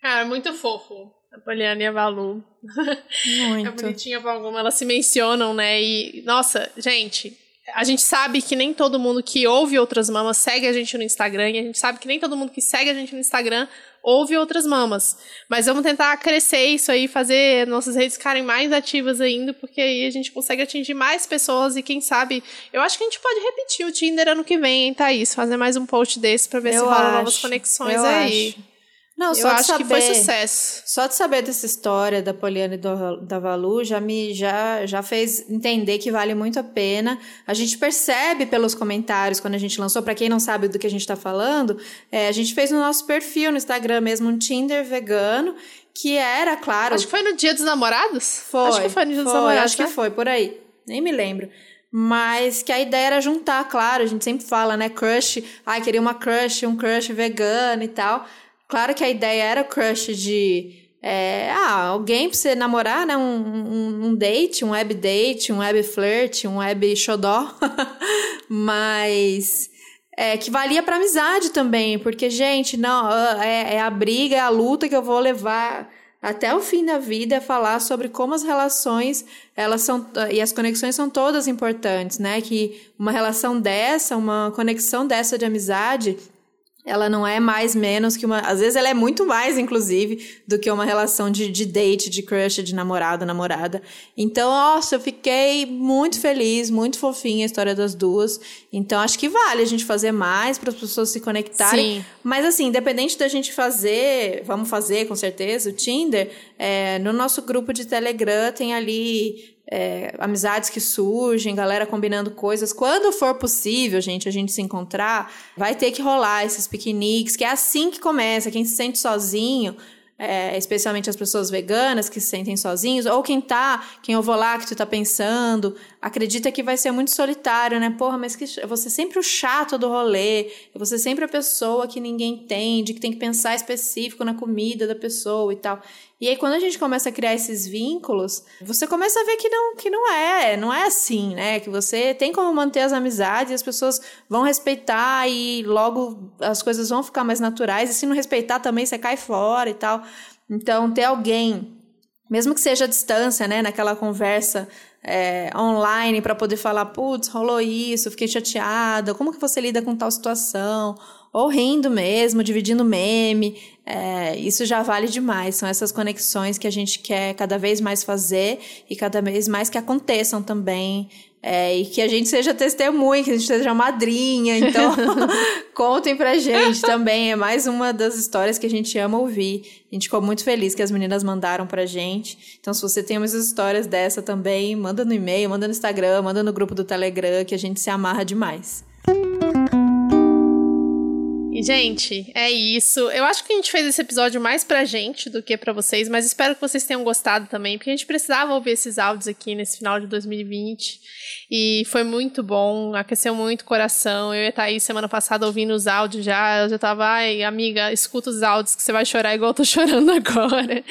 Cara, muito fofo. A Poliana e a Valu. Muito. É bonitinha pra alguma, elas se mencionam, né? E, nossa, gente, a gente sabe que nem todo mundo que ouve outras mamas segue a gente no Instagram, e a gente sabe que nem todo mundo que segue a gente no Instagram ouve outras mamas. Mas vamos tentar crescer isso aí, fazer nossas redes ficarem mais ativas ainda, porque aí a gente consegue atingir mais pessoas e quem sabe. Eu acho que a gente pode repetir o Tinder ano que vem, hein, Thaís? Fazer mais um post desse pra ver Eu se rola acho, novas conexões aí. acho. Não, Eu só de acho saber, que foi sucesso. Só de saber dessa história da Poliana e do, da Valu já me já, já fez entender que vale muito a pena. A gente percebe pelos comentários quando a gente lançou, para quem não sabe do que a gente está falando, é, a gente fez no nosso perfil no Instagram mesmo um Tinder vegano, que era, claro. Acho que foi no Dia dos Namorados? Foi. Acho que foi no Dia dos foi, Namorados. Acho que né? foi, por aí. Nem me lembro. Mas que a ideia era juntar, claro, a gente sempre fala, né? Crush, ai, queria uma crush, um crush vegano e tal. Claro que a ideia era crush de. É, ah, alguém pra você namorar, né? Um, um, um date, um web date, um web flirt, um web xodó. Mas. É, que valia pra amizade também, porque, gente, não, é, é a briga, é a luta que eu vou levar até o fim da vida é falar sobre como as relações elas são e as conexões são todas importantes, né? Que uma relação dessa, uma conexão dessa de amizade, ela não é mais menos que uma. Às vezes ela é muito mais, inclusive, do que uma relação de, de date, de crush, de namorado, namorada. Então, nossa, eu fiquei muito feliz, muito fofinha a história das duas. Então, acho que vale a gente fazer mais para as pessoas se conectarem. Sim. Mas, assim, independente da gente fazer, vamos fazer com certeza, o Tinder, é, no nosso grupo de Telegram tem ali é, amizades que surgem, galera combinando coisas. Quando for possível, gente, a gente se encontrar, vai ter que rolar esses piqueniques, que é assim que começa. Quem se sente sozinho, é, especialmente as pessoas veganas que se sentem sozinhos, ou quem tá, quem eu vou lá que tu tá pensando, acredita que vai ser muito solitário, né? Porra, mas que vou ser sempre o chato do rolê, vou ser sempre a pessoa que ninguém entende, que tem que pensar específico na comida da pessoa e tal. E aí, quando a gente começa a criar esses vínculos, você começa a ver que não, que não é, não é assim, né? Que você tem como manter as amizades as pessoas vão respeitar e logo as coisas vão ficar mais naturais. E se não respeitar também, você cai fora e tal. Então, ter alguém, mesmo que seja à distância, né? Naquela conversa é, online para poder falar, putz, rolou isso, fiquei chateada, como que você lida com tal situação? Ou rindo mesmo, dividindo meme, é, isso já vale demais. São essas conexões que a gente quer cada vez mais fazer e cada vez mais que aconteçam também. É, e que a gente seja testemunha, que a gente seja madrinha. Então, contem pra gente também. É mais uma das histórias que a gente ama ouvir. A gente ficou muito feliz que as meninas mandaram pra gente. Então, se você tem umas histórias dessa também, manda no e-mail, manda no Instagram, manda no grupo do Telegram, que a gente se amarra demais. E, gente, é isso. Eu acho que a gente fez esse episódio mais pra gente do que pra vocês, mas espero que vocês tenham gostado também, porque a gente precisava ouvir esses áudios aqui nesse final de 2020. E foi muito bom, aqueceu muito o coração. Eu e a semana passada, ouvindo os áudios já, eu já tava, ai, amiga, escuta os áudios que você vai chorar igual eu tô chorando agora.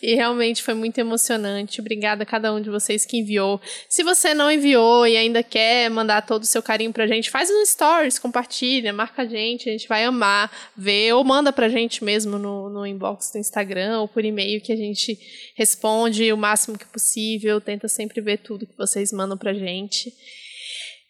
E realmente foi muito emocionante. Obrigada a cada um de vocês que enviou. Se você não enviou e ainda quer mandar todo o seu carinho pra gente, faz no stories, compartilha, marca a gente, a gente vai amar ver, ou manda pra gente mesmo no, no inbox do Instagram ou por e-mail que a gente responde o máximo que possível, tenta sempre ver tudo que vocês mandam pra gente.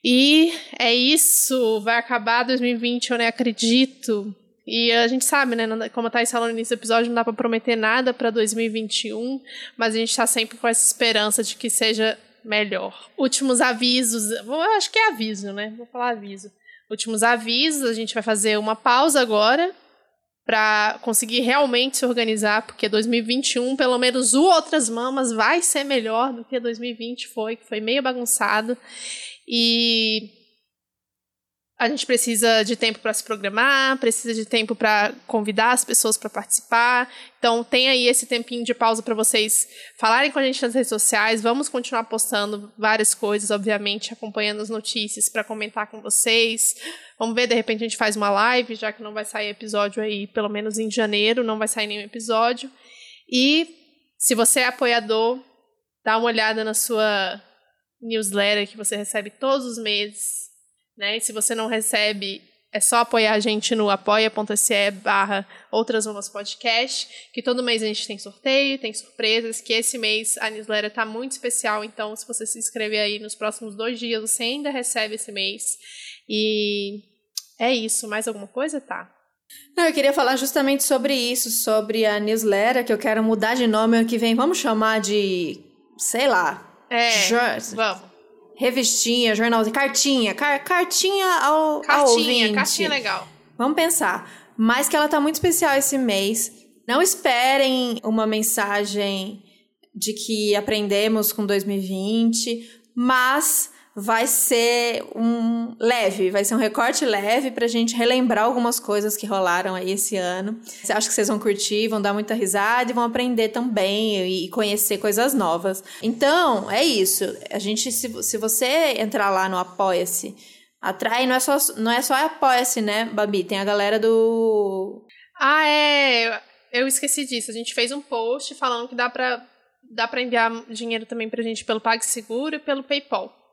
E é isso, vai acabar 2020, eu nem acredito. E a gente sabe, né, como a Thais falou no início do episódio, não dá para prometer nada para 2021, mas a gente tá sempre com essa esperança de que seja melhor. Últimos avisos, eu acho que é aviso, né? Vou falar aviso. Últimos avisos, a gente vai fazer uma pausa agora para conseguir realmente se organizar, porque 2021, pelo menos o Outras Mamas vai ser melhor do que 2020 foi, que foi meio bagunçado. E a gente precisa de tempo para se programar, precisa de tempo para convidar as pessoas para participar. Então, tem aí esse tempinho de pausa para vocês falarem com a gente nas redes sociais. Vamos continuar postando várias coisas, obviamente, acompanhando as notícias para comentar com vocês. Vamos ver, de repente a gente faz uma live, já que não vai sair episódio aí, pelo menos em janeiro, não vai sair nenhum episódio. E se você é apoiador, dá uma olhada na sua newsletter que você recebe todos os meses né? E se você não recebe, é só apoiar a gente no apoia.se barra Outras Mamas Podcast, que todo mês a gente tem sorteio, tem surpresas, que esse mês a newsletter tá muito especial, então se você se inscrever aí nos próximos dois dias, você ainda recebe esse mês. E é isso. Mais alguma coisa? Tá. Não, eu queria falar justamente sobre isso, sobre a newsletter, que eu quero mudar de nome ano que vem. Vamos chamar de, sei lá. É, jor- vamos. Revistinha, jornal, cartinha. car- cartinha ao, ao Cartinha, ouvinte. cartinha legal. Vamos pensar. Mas que ela tá muito especial esse mês. Não esperem uma mensagem de que aprendemos com 2020, mas vai ser um leve, vai ser um recorte leve pra gente relembrar algumas coisas que rolaram aí esse ano. Acho que vocês vão curtir, vão dar muita risada e vão aprender também e conhecer coisas novas. Então, é isso. A gente, se, se você entrar lá no Apoia-se, atrai, não é só, não é só Apoia-se, né, Babi? Tem a galera do Ah, é. Eu esqueci disso. A gente fez um post falando que dá pra, dá pra enviar dinheiro também pra gente pelo PagSeguro e pelo PayPal.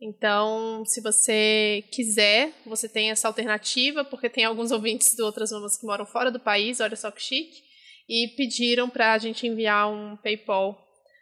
Então, se você quiser, você tem essa alternativa, porque tem alguns ouvintes de outras mamas que moram fora do país, olha só que chique, e pediram pra gente enviar um PayPal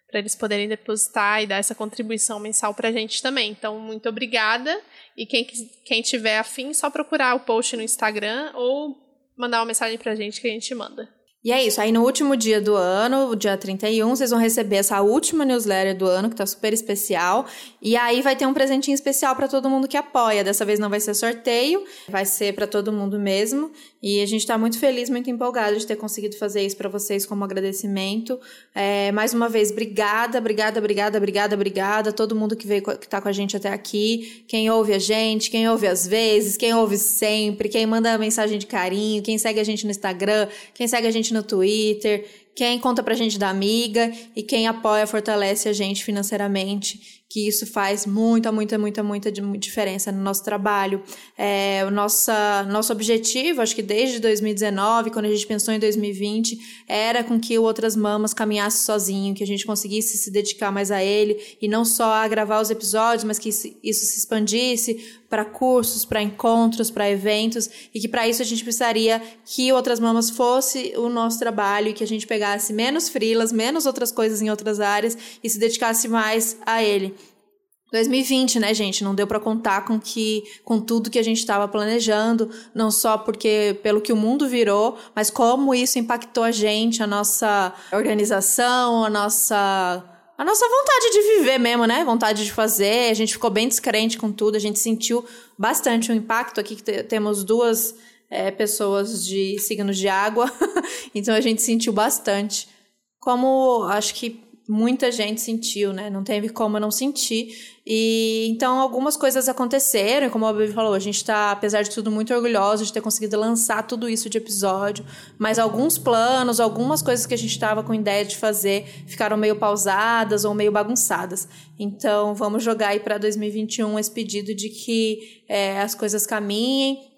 para eles poderem depositar e dar essa contribuição mensal pra gente também. Então, muito obrigada. E quem, quem tiver afim, só procurar o post no Instagram ou mandar uma mensagem pra gente que a gente manda. E é isso, aí no último dia do ano, o dia 31, vocês vão receber essa última newsletter do ano, que tá super especial. E aí vai ter um presentinho especial para todo mundo que apoia. Dessa vez não vai ser sorteio, vai ser para todo mundo mesmo. E a gente tá muito feliz, muito empolgado de ter conseguido fazer isso para vocês como agradecimento. É, mais uma vez, obrigada, obrigada, obrigada, obrigada, obrigada. Todo mundo que veio, que tá com a gente até aqui. Quem ouve a gente, quem ouve às vezes, quem ouve sempre, quem manda mensagem de carinho, quem segue a gente no Instagram, quem segue a gente no Twitter, quem conta pra gente da amiga e quem apoia, fortalece a gente financeiramente, que isso faz muita, muita, muita, muita di- diferença no nosso trabalho. É, o nossa, nosso objetivo, acho que desde 2019, quando a gente pensou em 2020, era com que o Outras Mamas caminhasse sozinho, que a gente conseguisse se dedicar mais a ele e não só a gravar os episódios, mas que isso isso se expandisse para cursos, para encontros, para eventos e que para isso a gente precisaria que Outras Mamas fosse o nosso trabalho e que a gente pegasse menos frilas, menos outras coisas em outras áreas e se dedicasse mais a ele. 2020, né, gente? Não deu para contar com que com tudo que a gente estava planejando, não só porque pelo que o mundo virou, mas como isso impactou a gente, a nossa organização, a nossa a nossa vontade de viver mesmo, né? Vontade de fazer. A gente ficou bem descrente com tudo, a gente sentiu bastante o impacto aqui que te- temos duas é, pessoas de signos de água, então a gente sentiu bastante. Como acho que muita gente sentiu, né? Não teve como eu não sentir. E então algumas coisas aconteceram, como a Baby falou, a gente tá, apesar de tudo, muito orgulhoso de ter conseguido lançar tudo isso de episódio. Mas alguns planos, algumas coisas que a gente estava com ideia de fazer ficaram meio pausadas ou meio bagunçadas. Então vamos jogar aí para 2021 esse pedido de que é, as coisas caminhem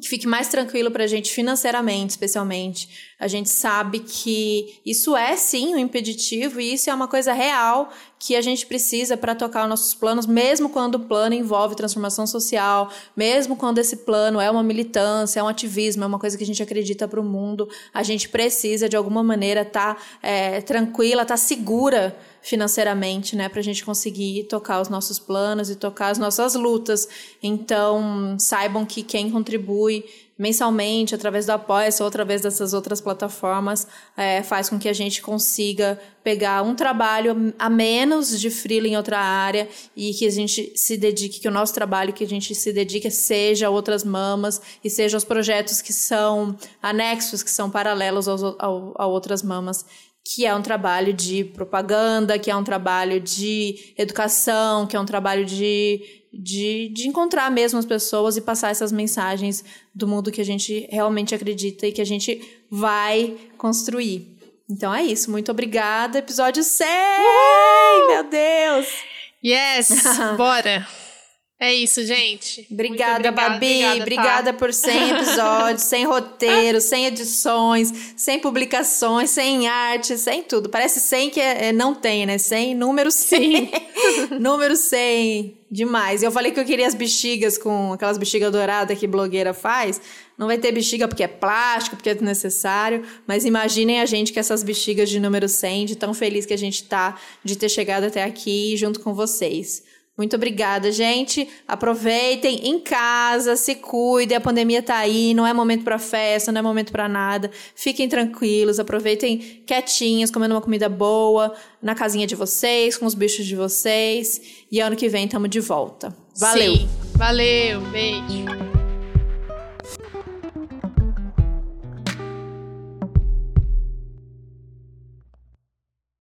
que fique mais tranquilo para a gente financeiramente, especialmente. A gente sabe que isso é sim um impeditivo e isso é uma coisa real que a gente precisa para tocar os nossos planos, mesmo quando o plano envolve transformação social, mesmo quando esse plano é uma militância, é um ativismo, é uma coisa que a gente acredita para o mundo. A gente precisa de alguma maneira estar tá, é, tranquila, estar tá segura financeiramente, né, para a gente conseguir tocar os nossos planos e tocar as nossas lutas. Então, saibam que quem contribui mensalmente através do Apoia-se ou através dessas outras plataformas é, faz com que a gente consiga pegar um trabalho a menos de freela em outra área e que a gente se dedique, que o nosso trabalho que a gente se dedique seja outras mamas e seja os projetos que são anexos, que são paralelos aos, ao, a outras mamas que é um trabalho de propaganda, que é um trabalho de educação, que é um trabalho de, de, de encontrar mesmo as pessoas e passar essas mensagens do mundo que a gente realmente acredita e que a gente vai construir. Então é isso, muito obrigada. Episódio 100! Meu Deus! Yes! Bora! É isso, gente. Obrigada, obrigada, Babi. obrigada, Obrigada, tá? por 100 episódios, sem roteiro, sem edições, sem publicações, sem arte, sem tudo. Parece 100 que é, é, não tem, né? 100, número 100. número 100. Demais. Eu falei que eu queria as bexigas com aquelas bexigas douradas que blogueira faz. Não vai ter bexiga porque é plástico, porque é desnecessário. Mas imaginem a gente com essas bexigas de número 100, de tão feliz que a gente tá de ter chegado até aqui junto com vocês. Muito obrigada, gente. Aproveitem em casa, se cuidem. A pandemia tá aí, não é momento para festa, não é momento para nada. Fiquem tranquilos, aproveitem quietinhos, comendo uma comida boa na casinha de vocês, com os bichos de vocês. E ano que vem tamo de volta. Valeu. Sim. Valeu, beijo.